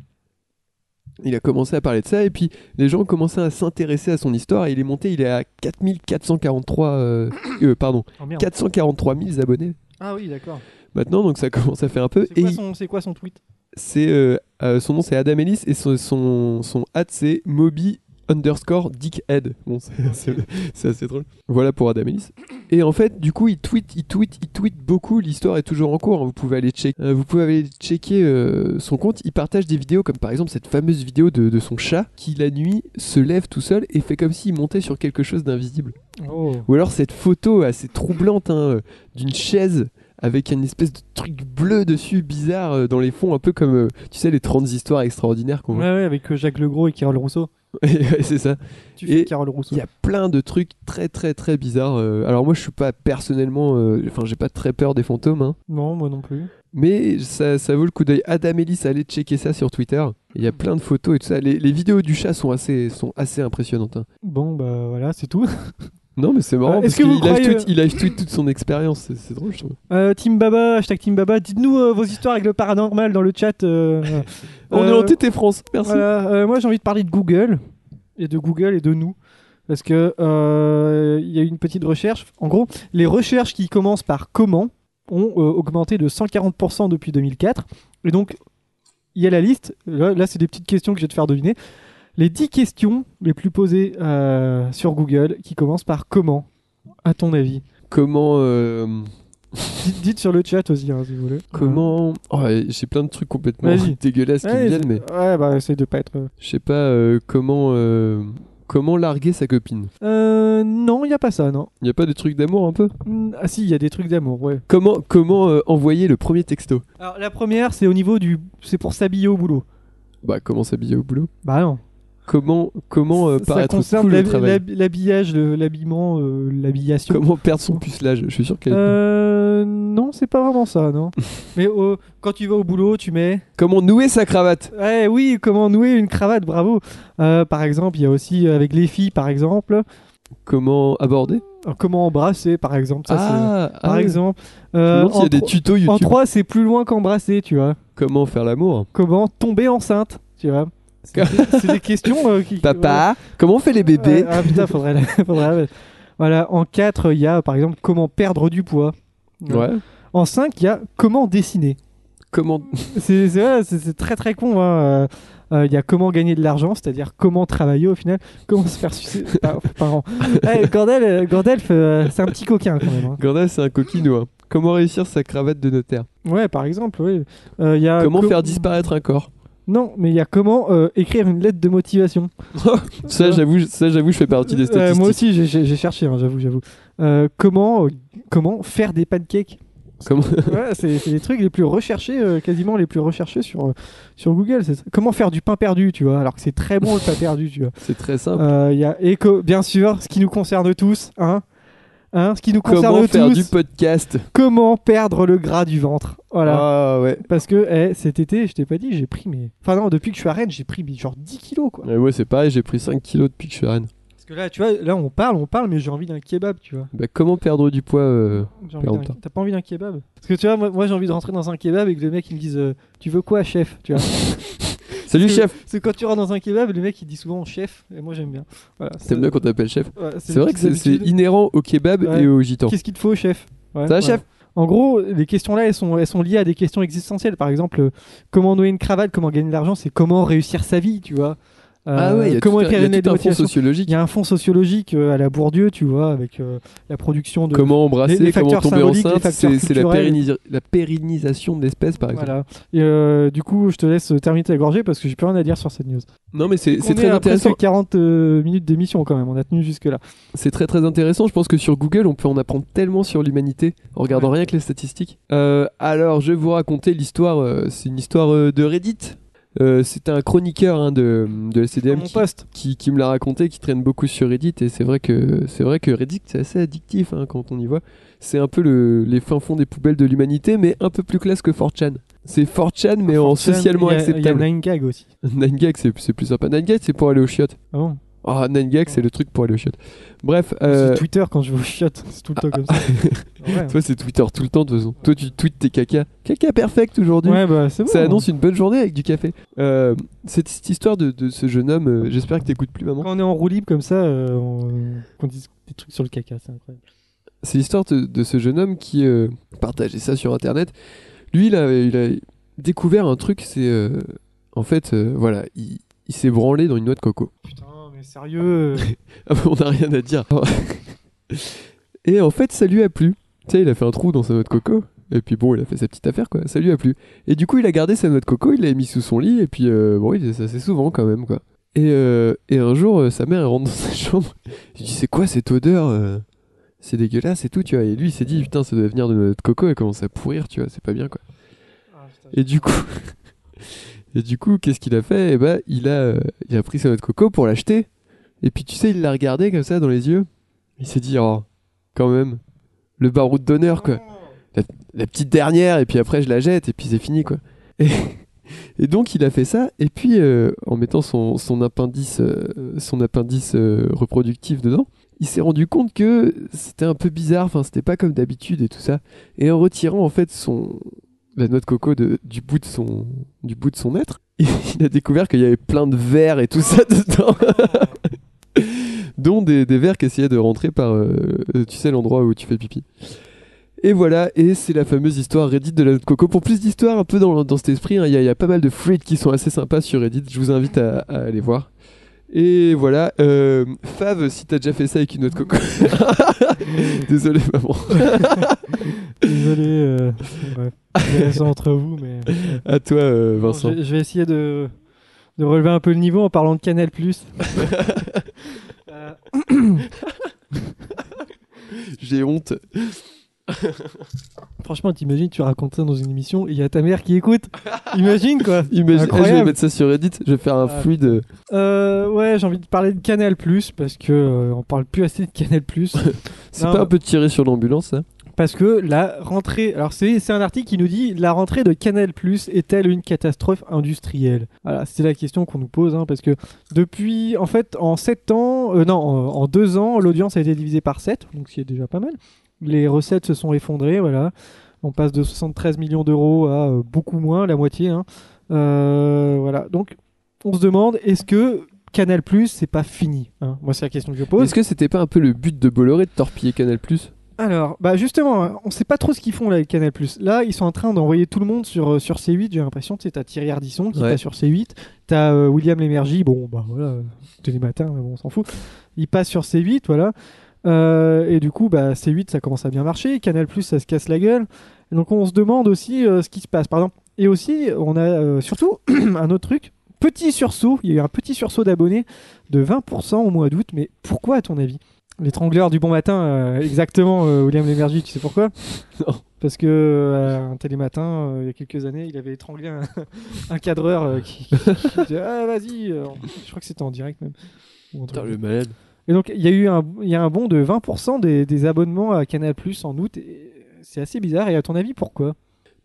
Il a commencé à parler de ça et puis les gens ont commencé à s'intéresser à son histoire et il est monté, il est à 4443, euh, euh, pardon, Oh, merde. 443 000 abonnés Ah oui, d'accord. maintenant, donc ça commence à faire un peu. C'est Et quoi, il- son- c'est quoi son tweet? C'est euh, euh, son nom c'est Adam Ellis et son son, son hâte c'est Moby underscore Dickhead. Bon, c'est assez drôle. Voilà pour Adam Ellis. Et en fait, du coup, il tweet, il tweet, il tweet beaucoup. L'histoire est toujours en cours. hein. Vous pouvez aller checker, euh, vous pouvez aller checker euh, son compte. Il partage des vidéos comme par exemple cette fameuse vidéo de, de son chat qui la nuit se lève tout seul et fait comme s'il montait sur quelque chose d'invisible. Oh. Ou alors cette photo assez troublante hein, d'une chaise avec une espèce de truc bleu dessus, bizarre, euh, dans les fonds, un peu comme, euh, tu sais, les 30 histoires extraordinaires qu'on Ouais, voit. ouais, avec euh, Jacques Legros et Carole Rousseau. Ouais, c'est ça. Tu Et fais Carole Rousseau. Il y a plein de trucs très très très bizarres. alors moi je suis pas personnellement, enfin j'ai pas très peur des fantômes, hein, Non, moi non plus. mais ça, ça vaut le coup d'œil. Adam Ellis, allez checker ça sur Twitter. Il y a plein de photos et tout ça. Les, les vidéos du chat sont assez, sont assez impressionnantes. hein. Bon, bah voilà, c'est tout. Non mais c'est marrant Euh, parce est-ce que qu'il live, croyez- tweet, il live tweet toute son expérience. C'est- C'est drôle je trouve. Euh, Team Baba, hashtag Team Baba, dites-nous euh, vos histoires avec le paranormal dans le chat. euh, On est en TT France, merci. Voilà, euh, moi j'ai envie de parler de Google et de Google et de nous parce que euh, il y a eu une petite recherche. En gros, les recherches qui commencent par comment ont euh, augmenté de 140% depuis 2004 et donc il y a la liste. Là, là, c'est des petites questions que je vais te faire deviner. Les 10 questions les plus posées euh, sur Google qui commencent par comment, à ton avis? Comment euh, dites, dites sur le chat aussi, hein, si vous voulez. Comment oh, ouais, J'ai plein de trucs complètement Vas-y. dégueulasses qui me Ouais, viennent, mais Ouais, bah essaye de pas être. euh, je sais pas euh, comment euh, comment larguer sa copine? Euh, non, il y a pas ça, non. Y a pas de trucs d'amour un peu? Hmm, Ah si, il y a des trucs d'amour, ouais. Comment comment euh, envoyer le premier texto? Alors la première, c'est au niveau du, c'est pour s'habiller au boulot. Bah comment s'habiller au boulot? Bah non. Comment comment euh, ça paraître concerne l'habillage, le- l'habillement, euh, l'habillation. Comment perdre son pucelage Je suis sûr qu'elle. Euh, non, c'est pas vraiment ça, non. Mais euh, quand tu vas au boulot, tu mets. Comment nouer sa cravate Ouais, oui, comment nouer une cravate, bravo. Euh, par exemple, il y a aussi euh, avec les filles, par exemple. Comment aborder comment embrasser, par exemple. Ça, c'est- Ah, par ah, exemple. Je me Euh, s'il y en, a des tutos en YouTube. 3, c'est plus loin qu'embrasser, tu vois. Comment faire l'amour Comment tomber enceinte, tu vois. C'est des questions euh, qui. Papa, comment on fait les bébés Ouais, ah putain, faudrait la- faudrait la. Voilà, en 4, il y a par exemple comment perdre du poids. Ouais. En 5, il y a comment dessiner. Comment C'est ouais, très très con. hein. Euh, euh, Il y a comment gagner de l'argent, c'est-à-dire comment travailler au final, comment se faire sucer par, an. Euh, Gordelf, euh, c'est un petit coquin quand même. hein. Gordon, c'est un coquino. hein. Comment réussir sa cravate de notaire Ouais, par exemple, oui. Euh, il y a Comment co- faire disparaître un corps Non, mais il y a comment euh, écrire une lettre de motivation. Ça, j'avoue, ça, j'avoue, je fais partie des Euh, statistiques. moi aussi, j'ai- cherché, hein, j'avoue, j'avoue. Euh, comment, comment faire des pancakes Comment- Ouais, c'est les trucs les plus recherchés, euh, quasiment les plus recherchés sur, euh, sur Google. Comment faire du pain perdu, tu vois, alors que c'est très bon le pain perdu, tu vois. C'est très simple. Euh, Il y a éco, bien sûr, ce qui nous concerne tous, hein. Hein, ce qui nous Comment concerne faire tous, du podcast comment perdre le gras du ventre. Voilà. Ah ouais. Parce que eh, cet été, je t'ai pas dit, j'ai pris mes. Enfin, non, depuis que je suis à Rennes, j'ai pris genre 10 kilos, quoi. Ouais, moi, c'est pareil, j'ai pris 5 kilos depuis que je suis à Rennes. Parce que là, tu vois, là, on parle, on parle, mais j'ai envie d'un kebab, tu vois. Bah, comment perdre du poids euh, J'ai envie Père d'un- longtemps. T'as pas envie d'un kebab? Parce que tu vois, moi, moi, j'ai envie de rentrer dans un kebab et que le mec il me dise euh, Tu veux quoi, chef? Tu vois Salut chef que quand tu rentres dans un kebab, le mec il dit souvent chef, et moi j'aime bien. Voilà, T'aimes bien qu'on t'appelle chef Ouais, C'est vrai que c'est c'est inhérent au kebab Ouais. et au gitan. Qu'est-ce qu'il te faut, chef? Ouais, Ça va, ouais. chef? En gros, les questions là, elles sont, elles sont liées à des questions existentielles. Par exemple, euh, comment nouer une cravate, comment gagner de l'argent, c'est comment réussir sa vie, tu vois. Ah ouais, il y a comment tout un- il y a éclairer tout un fond sociologique. Il y a un fond sociologique euh, à la Bourdieu, tu vois, avec euh, la production de. Comment embrasser, les- les comment facteurs tomber enceinte, c'est la, culturels. pérennis- la pérennisation de l'espèce par exemple. Voilà. Et euh, du coup, je te laisse terminer ta gorgée parce que j'ai plus rien à dire sur cette news. Non mais c'est très à intéressant. presque 40 euh, minutes d'émission quand même. On a tenu jusque là. C'est très très intéressant. Je pense que sur Google, on peut en apprendre tellement sur l'humanité en regardant Ouais. rien que les statistiques. Euh, alors, je vais vous raconter l'histoire. euh, c'est une histoire euh, de Reddit. Euh, c'est un chroniqueur hein, de, de Mon qui, qui, qui me l'a raconté, qui traîne beaucoup sur Reddit. Et c'est vrai que c'est vrai que Reddit c'est assez addictif hein, quand on y voit. C'est un peu le, les fins fonds des poubelles de l'humanité, mais un peu plus classe que 4chan. C'est 4chan, mais en Fortune, socialement acceptable. Il y a 9gag aussi. 9gag, c'est plus sympa. 9gag, c'est pour aller au chiottes. Ah bon? Ah, 9gag, c'est le truc pour aller au chiottes. Bref. euh, C'est Twitter quand je vais au chiottes. C'est tout le temps comme ça. ouais. Toi, c'est Twitter tout le temps, de toute façon. Toi, tu tweets tes caca. Caca perfect aujourd'hui. Ouais, bah c'est bon. Ça annonce une bonne journée avec du café. Euh, cette, cette histoire de, de ce jeune homme, euh, j'espère que t'écoutes plus, maman. Quand on est en roue libre comme ça, euh, on, qu'on dise des trucs sur le caca, c'est incroyable. C'est l'histoire de, de ce jeune homme qui partageait ça sur internet. Lui, il a, il a découvert un truc, c'est. en fait, voilà, il, il s'est branlé dans une noix de coco. Putain, sérieux Ah, on n'a rien à dire. Et en fait, ça lui a plu. Tu sais, il a fait un trou dans sa noix de coco. Et puis bon, il a fait sa petite affaire, quoi. Ça lui a plu. Et du coup, il a gardé sa noix de coco, il l'a mis sous son lit. Et puis, euh, bon, il faisait ça assez souvent quand même, quoi. Et, euh, et un jour, euh, sa mère elle rentre dans sa chambre. Il dit C'est quoi cette odeur C'est dégueulasse et tout, tu vois. Et lui, il s'est dit Putain, ça doit venir de notre coco. Elle commence à pourrir, tu vois. C'est pas bien, quoi. Et du coup, et du coup, qu'est-ce qu'il a fait? Eh ben, il a, euh, il a pris sa noix de coco pour l'acheter. Et puis, tu sais, il l'a regardé comme ça dans les yeux. Il s'est dit, oh, quand même, le baroud d'honneur, quoi. La, petite dernière, et puis après, je la jette, et puis c'est fini, quoi. Et, donc, il a fait ça, et puis, euh, en mettant son, appendice, euh, son appendice euh, reproductif dedans, il s'est rendu compte que c'était un peu bizarre, enfin, c'était pas comme d'habitude et tout ça. Et en retirant, en fait, son, la noix de coco du, bout de son, du bout de son être, il a découvert qu'il y avait plein de vers et tout ça dedans. dont des, des vers qui essayaient de rentrer par, euh, euh, tu sais, l'endroit où tu fais pipi. Et voilà, et c'est la fameuse histoire Reddit de la noix de coco. Pour plus d'histoires un peu dans, dans cet esprit, hein, il y, a- il y a pas mal de fruits qui sont assez sympas sur Reddit, je vous invite à, à aller voir. Et voilà, euh, Fav, si t'as déjà fait ça avec une noix de coco. Désolé maman. Désolé, euh, ouais. Ça entre vous, mais. À toi euh, Bon, Vincent. je, je vais essayer de, de relever un peu le niveau en parlant de Canal. Euh, J'ai honte. franchement, t'imagines, tu racontes ça dans une émission et il y a ta mère qui écoute. Imagine quoi. Imagine, eh, je vais mettre ça sur Reddit, je vais faire un Ah. fluide. Euh, ouais, j'ai envie de parler de Canal parce que euh, on parle plus assez de Canal C'est Non, pas un peu tiré sur l'ambulance, ça? Parce que la rentrée. Alors c'est un article qui nous dit la rentrée de Canal est-elle une catastrophe industrielle? Voilà, c'est la question qu'on nous pose hein, parce que depuis en fait en 7 ans, euh, non en, en 2 ans, l'audience a été divisée par 7, donc c'est déjà pas mal. Les recettes se sont effondrées, voilà. On passe de 73 millions d'euros à euh, beaucoup moins, la moitié. hein. Euh, voilà, donc on se demande est-ce que Canal c'est pas fini hein? Moi c'est la question que je pose. Est-ce que c'était pas un peu le but de Bolloré de torpiller Canal? Plus Alors, bah justement, on sait pas trop ce qu'ils font là avec Canal+. Là, ils sont en train d'envoyer tout le monde sur, euh, sur C8, j'ai l'impression. Tu sais, t'as Thierry Ardisson qui Ouais. passe sur C8, t'as euh, William Lémergie, bon, bah voilà, euh, télématin, mais bon, on s'en fout. Il passe sur C8, voilà. Euh, et du coup, bah C8, ça commence à bien marcher. Canal+, ça se casse la gueule. Et donc, on se demande aussi euh, ce qui se passe. Par exemple, et aussi, on a euh, surtout un autre truc. Petit sursaut, il y a eu un petit sursaut d'abonnés de 20% au mois d'août, mais pourquoi à ton avis? L'étrangleur du bon matin, euh, exactement, euh, William Lémergie, tu sais pourquoi? Non. Parce que euh, un télématin, il y a quelques années, il avait étranglé un, un cadreur qui, qui disait Ah, vas-y Je crois que c'était en direct même. Putain, le malade. Et donc, il y a eu un, il y a un bond de 20% des, des abonnements à Canal en août. et C'est assez bizarre. Et à ton avis, pourquoi?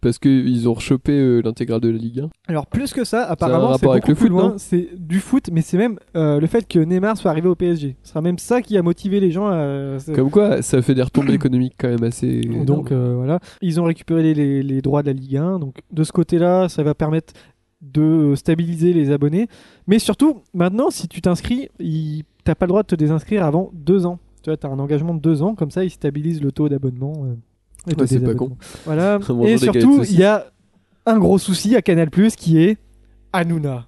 Parce qu'ils ont rechopé euh, l'intégrale de la Ligue 1. Alors plus que ça, apparemment, c'est beaucoup le plus foot, loin. C'est du foot, mais c'est même euh, le fait que Neymar soit arrivé au PSG. Ce sera même ça qui a motivé les gens à. Comme quoi, ça fait des retombées économiques quand même assez. Donc euh, voilà, ils ont récupéré les, les- les droits de la Ligue 1. Donc de ce côté-là, ça va permettre de stabiliser les abonnés. Mais surtout, maintenant, si tu t'inscris, il... t'as pas le droit de te désinscrire avant deux ans. Tu vois, t'as un engagement de deux ans, comme ça, ils stabilisent le taux d'abonnement. Et Ouais, c'est pas désabonnements. Voilà. Et surtout, il y a un gros souci à Canal qui est Hanouna.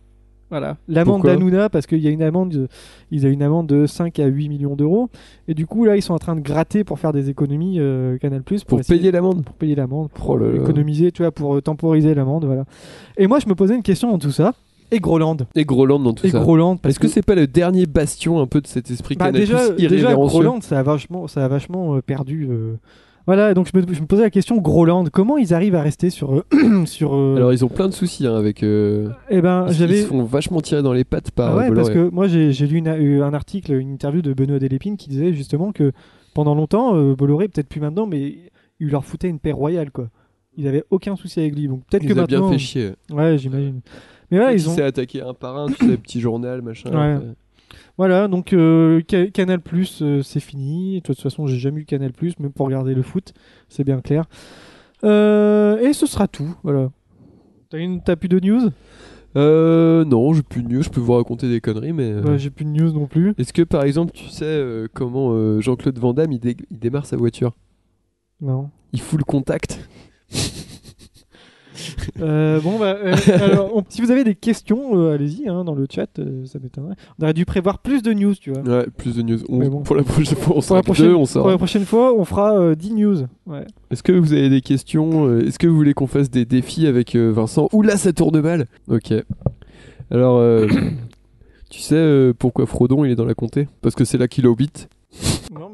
Voilà, l'amende d'Hanouna parce qu'il y a une amende, de- ils ont une amende de 5 à 8 millions d'euros et du coup là ils sont en train de gratter pour faire des économies euh, Canal pour, Pour payer l'amende. pour payer l'amende, pour Oh économiser, tu vois, pour euh, temporiser l'amende, voilà. Et moi je me posais une question dans tout ça. Et Groland, Et Groland dans tout et ça. Groland, Est-ce que c'est pas le dernier bastion un peu de cet esprit bah, Canal déjà, déjà irrévérencieux? Groland, ça a vachement, ça a vachement euh, perdu. euh. Voilà, donc je me, je me posais la question Groland, comment ils arrivent à rester sur euh, sur euh, Alors ils ont plein de soucis hein, avec. euh, Eh ben, ils- j'avais Ils se font vachement tirer dans les pattes par Ah ouais, Bolloré. parce que moi j'ai lu une- un article, une interview de Benoît Delépine qui disait justement que pendant longtemps, Bolloré, peut-être plus maintenant, mais il leur foutait une paix royale quoi. Il avait aucun souci avec lui. Donc peut-être Il que les a maintenant. bien fait chier. Ouais, j'imagine. Mais voilà, il ils ont. s'est attaqué un par un, tu sais, petit journal, machin. Ouais. Voilà, donc euh, Ca- Canal Plus, euh, c'est fini. De toute façon, j'ai jamais eu Canal Plus, même pour regarder le foot, c'est bien clair. Euh, et ce sera tout. Voilà. T'as une, plus de news? Euh, non, j'ai plus de news, je peux vous raconter des conneries, mais. euh, Ouais, J'ai plus de news non plus. Est-ce que par exemple, tu sais euh, comment euh, Jean-Claude Van Damme il, dé- il démarre sa voiture? Non. Il fout le contact? Euh, bon, bah, euh, alors, on- si vous avez des questions, euh, allez-y hein, dans le chat, euh, ça m'étonnerait. On aurait dû prévoir plus de news, tu vois. Ouais, plus de news. On- Mais bon. Pour la prochaine fois, on Pour prochaine, deux, on pour saura. la prochaine fois, on fera euh, 10 news. Ouais. Est-ce que vous avez des questions euh, Est-ce que vous voulez qu'on fasse des défis avec euh, Vincent Ouh là, ça tourne mal Ok. Alors, euh, tu sais euh, pourquoi Frodon il est dans la comté? Parce que c'est là qu'il habite. Non,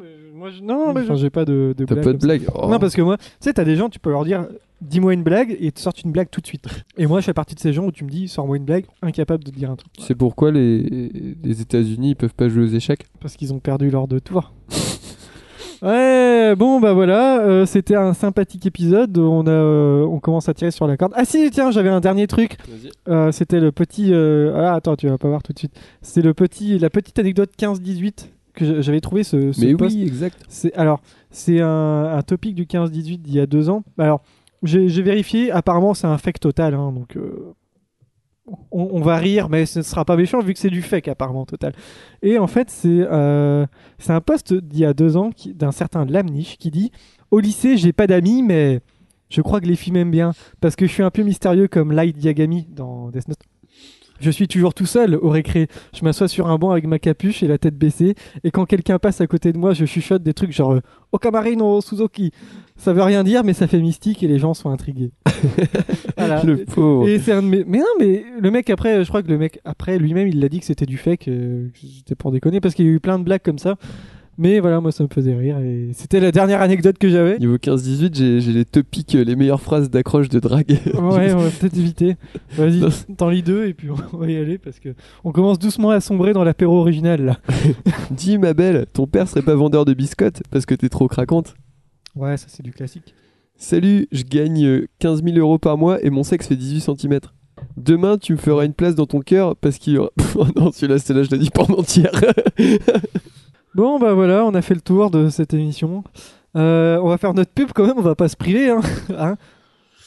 moi, je... non, mais j'ai pas de, de T'as blague pas de comme ça. blague? Oh. Non, parce que moi, tu sais, t'as des gens, tu peux leur dire, dis-moi une blague, et ils te sortent une blague tout de suite. Et moi, je fais partie de ces gens où tu me dis, sors-moi une blague, incapable de te dire un truc. Tu sais pourquoi les, les États-Unis ils peuvent pas jouer aux échecs? Parce qu'ils ont perdu leurs deux tours. Ouais, bon bah voilà, euh, c'était un sympathique épisode. On a, euh, on commence à tirer sur la corde. Ah si, tiens, j'avais un dernier truc. Vas-y. Euh, c'était le petit. euh, Ah attends, tu vas pas voir tout de suite. C'est le petit, la petite anecdote 15-18 que j'avais trouvé ce, ce Mais post. oui, exact. C'est alors c'est un, un topic du 15-18 d'il y a deux ans. Alors j'ai vérifié. Apparemment c'est un fake total. hein, donc euh, on, on va rire, mais ce ne sera pas méchant vu que c'est du fake apparemment total. Et en fait c'est euh, c'est un post d'il y a deux ans d'un certain Lamniche qui dit au lycée j'ai pas d'amis mais je crois que les filles m'aiment bien parce que je suis un peu mystérieux comme Light Yagami dans Death Note. Je suis toujours tout seul au récré. Je m'assois sur un banc avec ma capuche et la tête baissée. Et quand quelqu'un passe à côté de moi, je chuchote des trucs genre euh, Okamarino Suzuki. Ça veut rien dire, mais ça fait mystique et les gens sont intrigués. Voilà. Le pauvre. Et c'est un de mes... Mais non, mais le mec après, je crois que le mec après lui-même, il l'a dit que c'était du fake, euh, que c'était pour déconner, parce qu'il y a eu plein de blagues comme ça. Mais voilà, moi ça me faisait rire. Et c'était la dernière anecdote que j'avais. Niveau 15-18, j'ai- j'ai les topics, euh, les meilleures phrases d'accroche de drague. Ouais, on va peut-être éviter. Vas-y, t'en lis deux et puis on va y aller parce que on commence doucement à sombrer dans l'apéro original là. Dis ma belle, ton père serait pas vendeur de biscottes parce que t'es trop craquante Ouais, ça c'est du classique. Salut, je gagne euh, 15 000 euros par mois et mon sexe fait 18 cm. Demain, tu me feras une place dans ton cœur parce qu'il y aura... Oh non, celui-là, celui-là, je l'ai dit pendant entière. Bon bah voilà, on a fait le tour de cette émission. Euh, on va faire notre pub quand même, on va pas se priver. Hein. Hein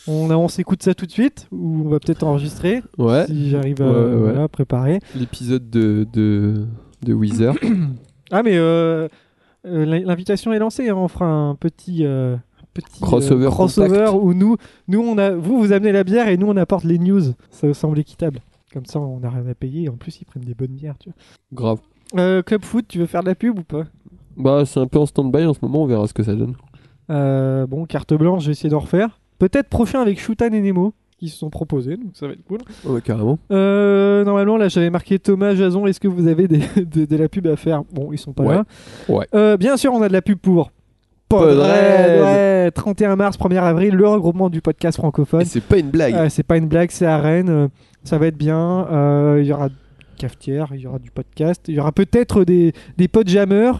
on, on s'écoute ça tout de suite ou on va peut-être enregistrer ouais, si j'arrive à Ouais, ouais. voilà, préparer. l'épisode de, de, de Weezer. Ah mais euh, euh, l'in- l'invitation est lancée, hein. on fera un petit euh, petit Crossover crossover où nous nous on a vous vous amenez la bière et nous on apporte les news. Ça semble équitable. Comme ça on n'a rien à payer. En plus ils prennent des bonnes bières. Tu vois. Grave. Euh, Club Foot, tu veux faire de la pub ou pas? Bah, c'est un peu en stand-by en ce moment, on verra ce que ça donne. Euh, bon, carte blanche, je vais essayer d'en refaire. Peut-être prochain avec Shutan et Nemo qui se sont proposés, donc ça va être cool. Ouais, carrément. Euh, normalement, là, j'avais marqué Thomas Jason. Est-ce que vous avez des, de, de la pub à faire? Bon, ils sont pas Ouais. là. Ouais. Euh, bien sûr, on a de la pub pour Podred. Ouais, 31 mars, 1er avril, le regroupement du podcast francophone. C'est pas une blague. Euh, c'est pas une blague, c'est à Rennes. ça va être bien. Il y aura cafetière, il y aura du podcast. Il y aura peut-être des, des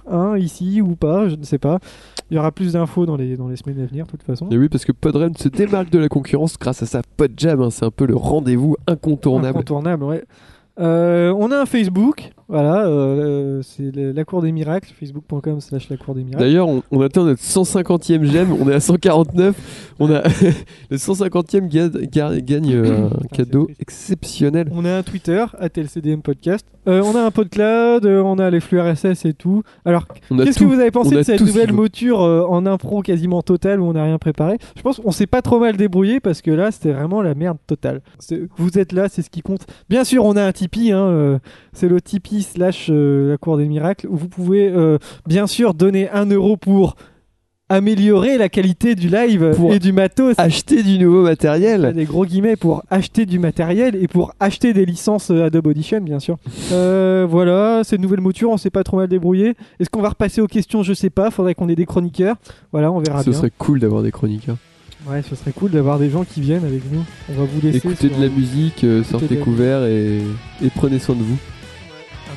hein, ici ou pas, je ne sais pas. Il y aura plus d'infos dans les, dans les semaines à venir, de toute façon. Et oui, parce que Podren se démarque de la concurrence grâce à sa Podjam. hein. C'est un peu le rendez-vous incontournable. Incontournable, ouais. Euh, on a un Facebook, Voilà, euh, c'est le- la cour des miracles, facebook.com slash la cour des miracles. D'ailleurs, on, on atteint notre 150e j'aime, on est à 149. On a le 150e ga- ga- gagne euh, un Putain, cadeau c'est exceptionnel. On a un Twitter, LCDM Podcast. Euh, on a un PodCloud, euh, on a les flux RSS et tout. Alors, qu'est-ce que vous avez pensé de cette nouvelle mouture euh, en impro quasiment totale où on n'a rien préparé? Je pense qu'on s'est pas trop mal débrouillé parce que là, c'était vraiment la merde totale. C'est- Vous êtes là, c'est ce qui compte. Bien sûr, on a un Tipeee, hein, euh, c'est le Tipeee slash euh, la cour des miracles où vous pouvez euh, bien sûr donner un euro pour améliorer la qualité du live Pour et du matos. Acheter du nouveau matériel. des gros guillemets pour acheter du matériel et pour acheter des licences euh, Adobe Audition bien sûr. Euh, voilà, cette nouvelle mouture, on s'est pas trop mal débrouillé. Est-ce qu'on va repasser aux questions? Je sais pas, faudrait qu'on ait des chroniqueurs. Voilà, on verra Ce bien. serait cool d'avoir des chroniqueurs. Ouais, ce serait cool d'avoir des gens qui viennent avec nous. On va vous laisser. Écoutez de la musique, euh, sortez couverts et, et prenez soin de vous.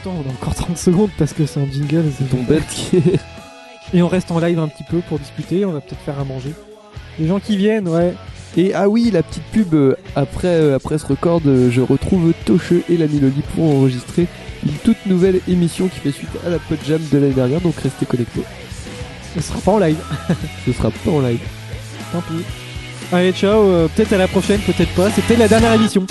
Attends, on a encore 30 secondes parce que c'est un jingle. c'est Ton bête qui est- Et on reste en live un petit peu pour discuter. On va peut-être faire à manger. Les gens qui viennent, ouais. Et ah oui, la petite pub euh, après, euh, après ce record, euh, je retrouve Tocheux et la Mélodie pour enregistrer une toute nouvelle émission qui fait suite à la Pod Jam de l'année dernière, donc restez connectés. Ce sera pas en live. Ce sera pas en live. Tant pis. Allez, ciao. peut-être à la prochaine, peut-être pas. C'était la dernière émission.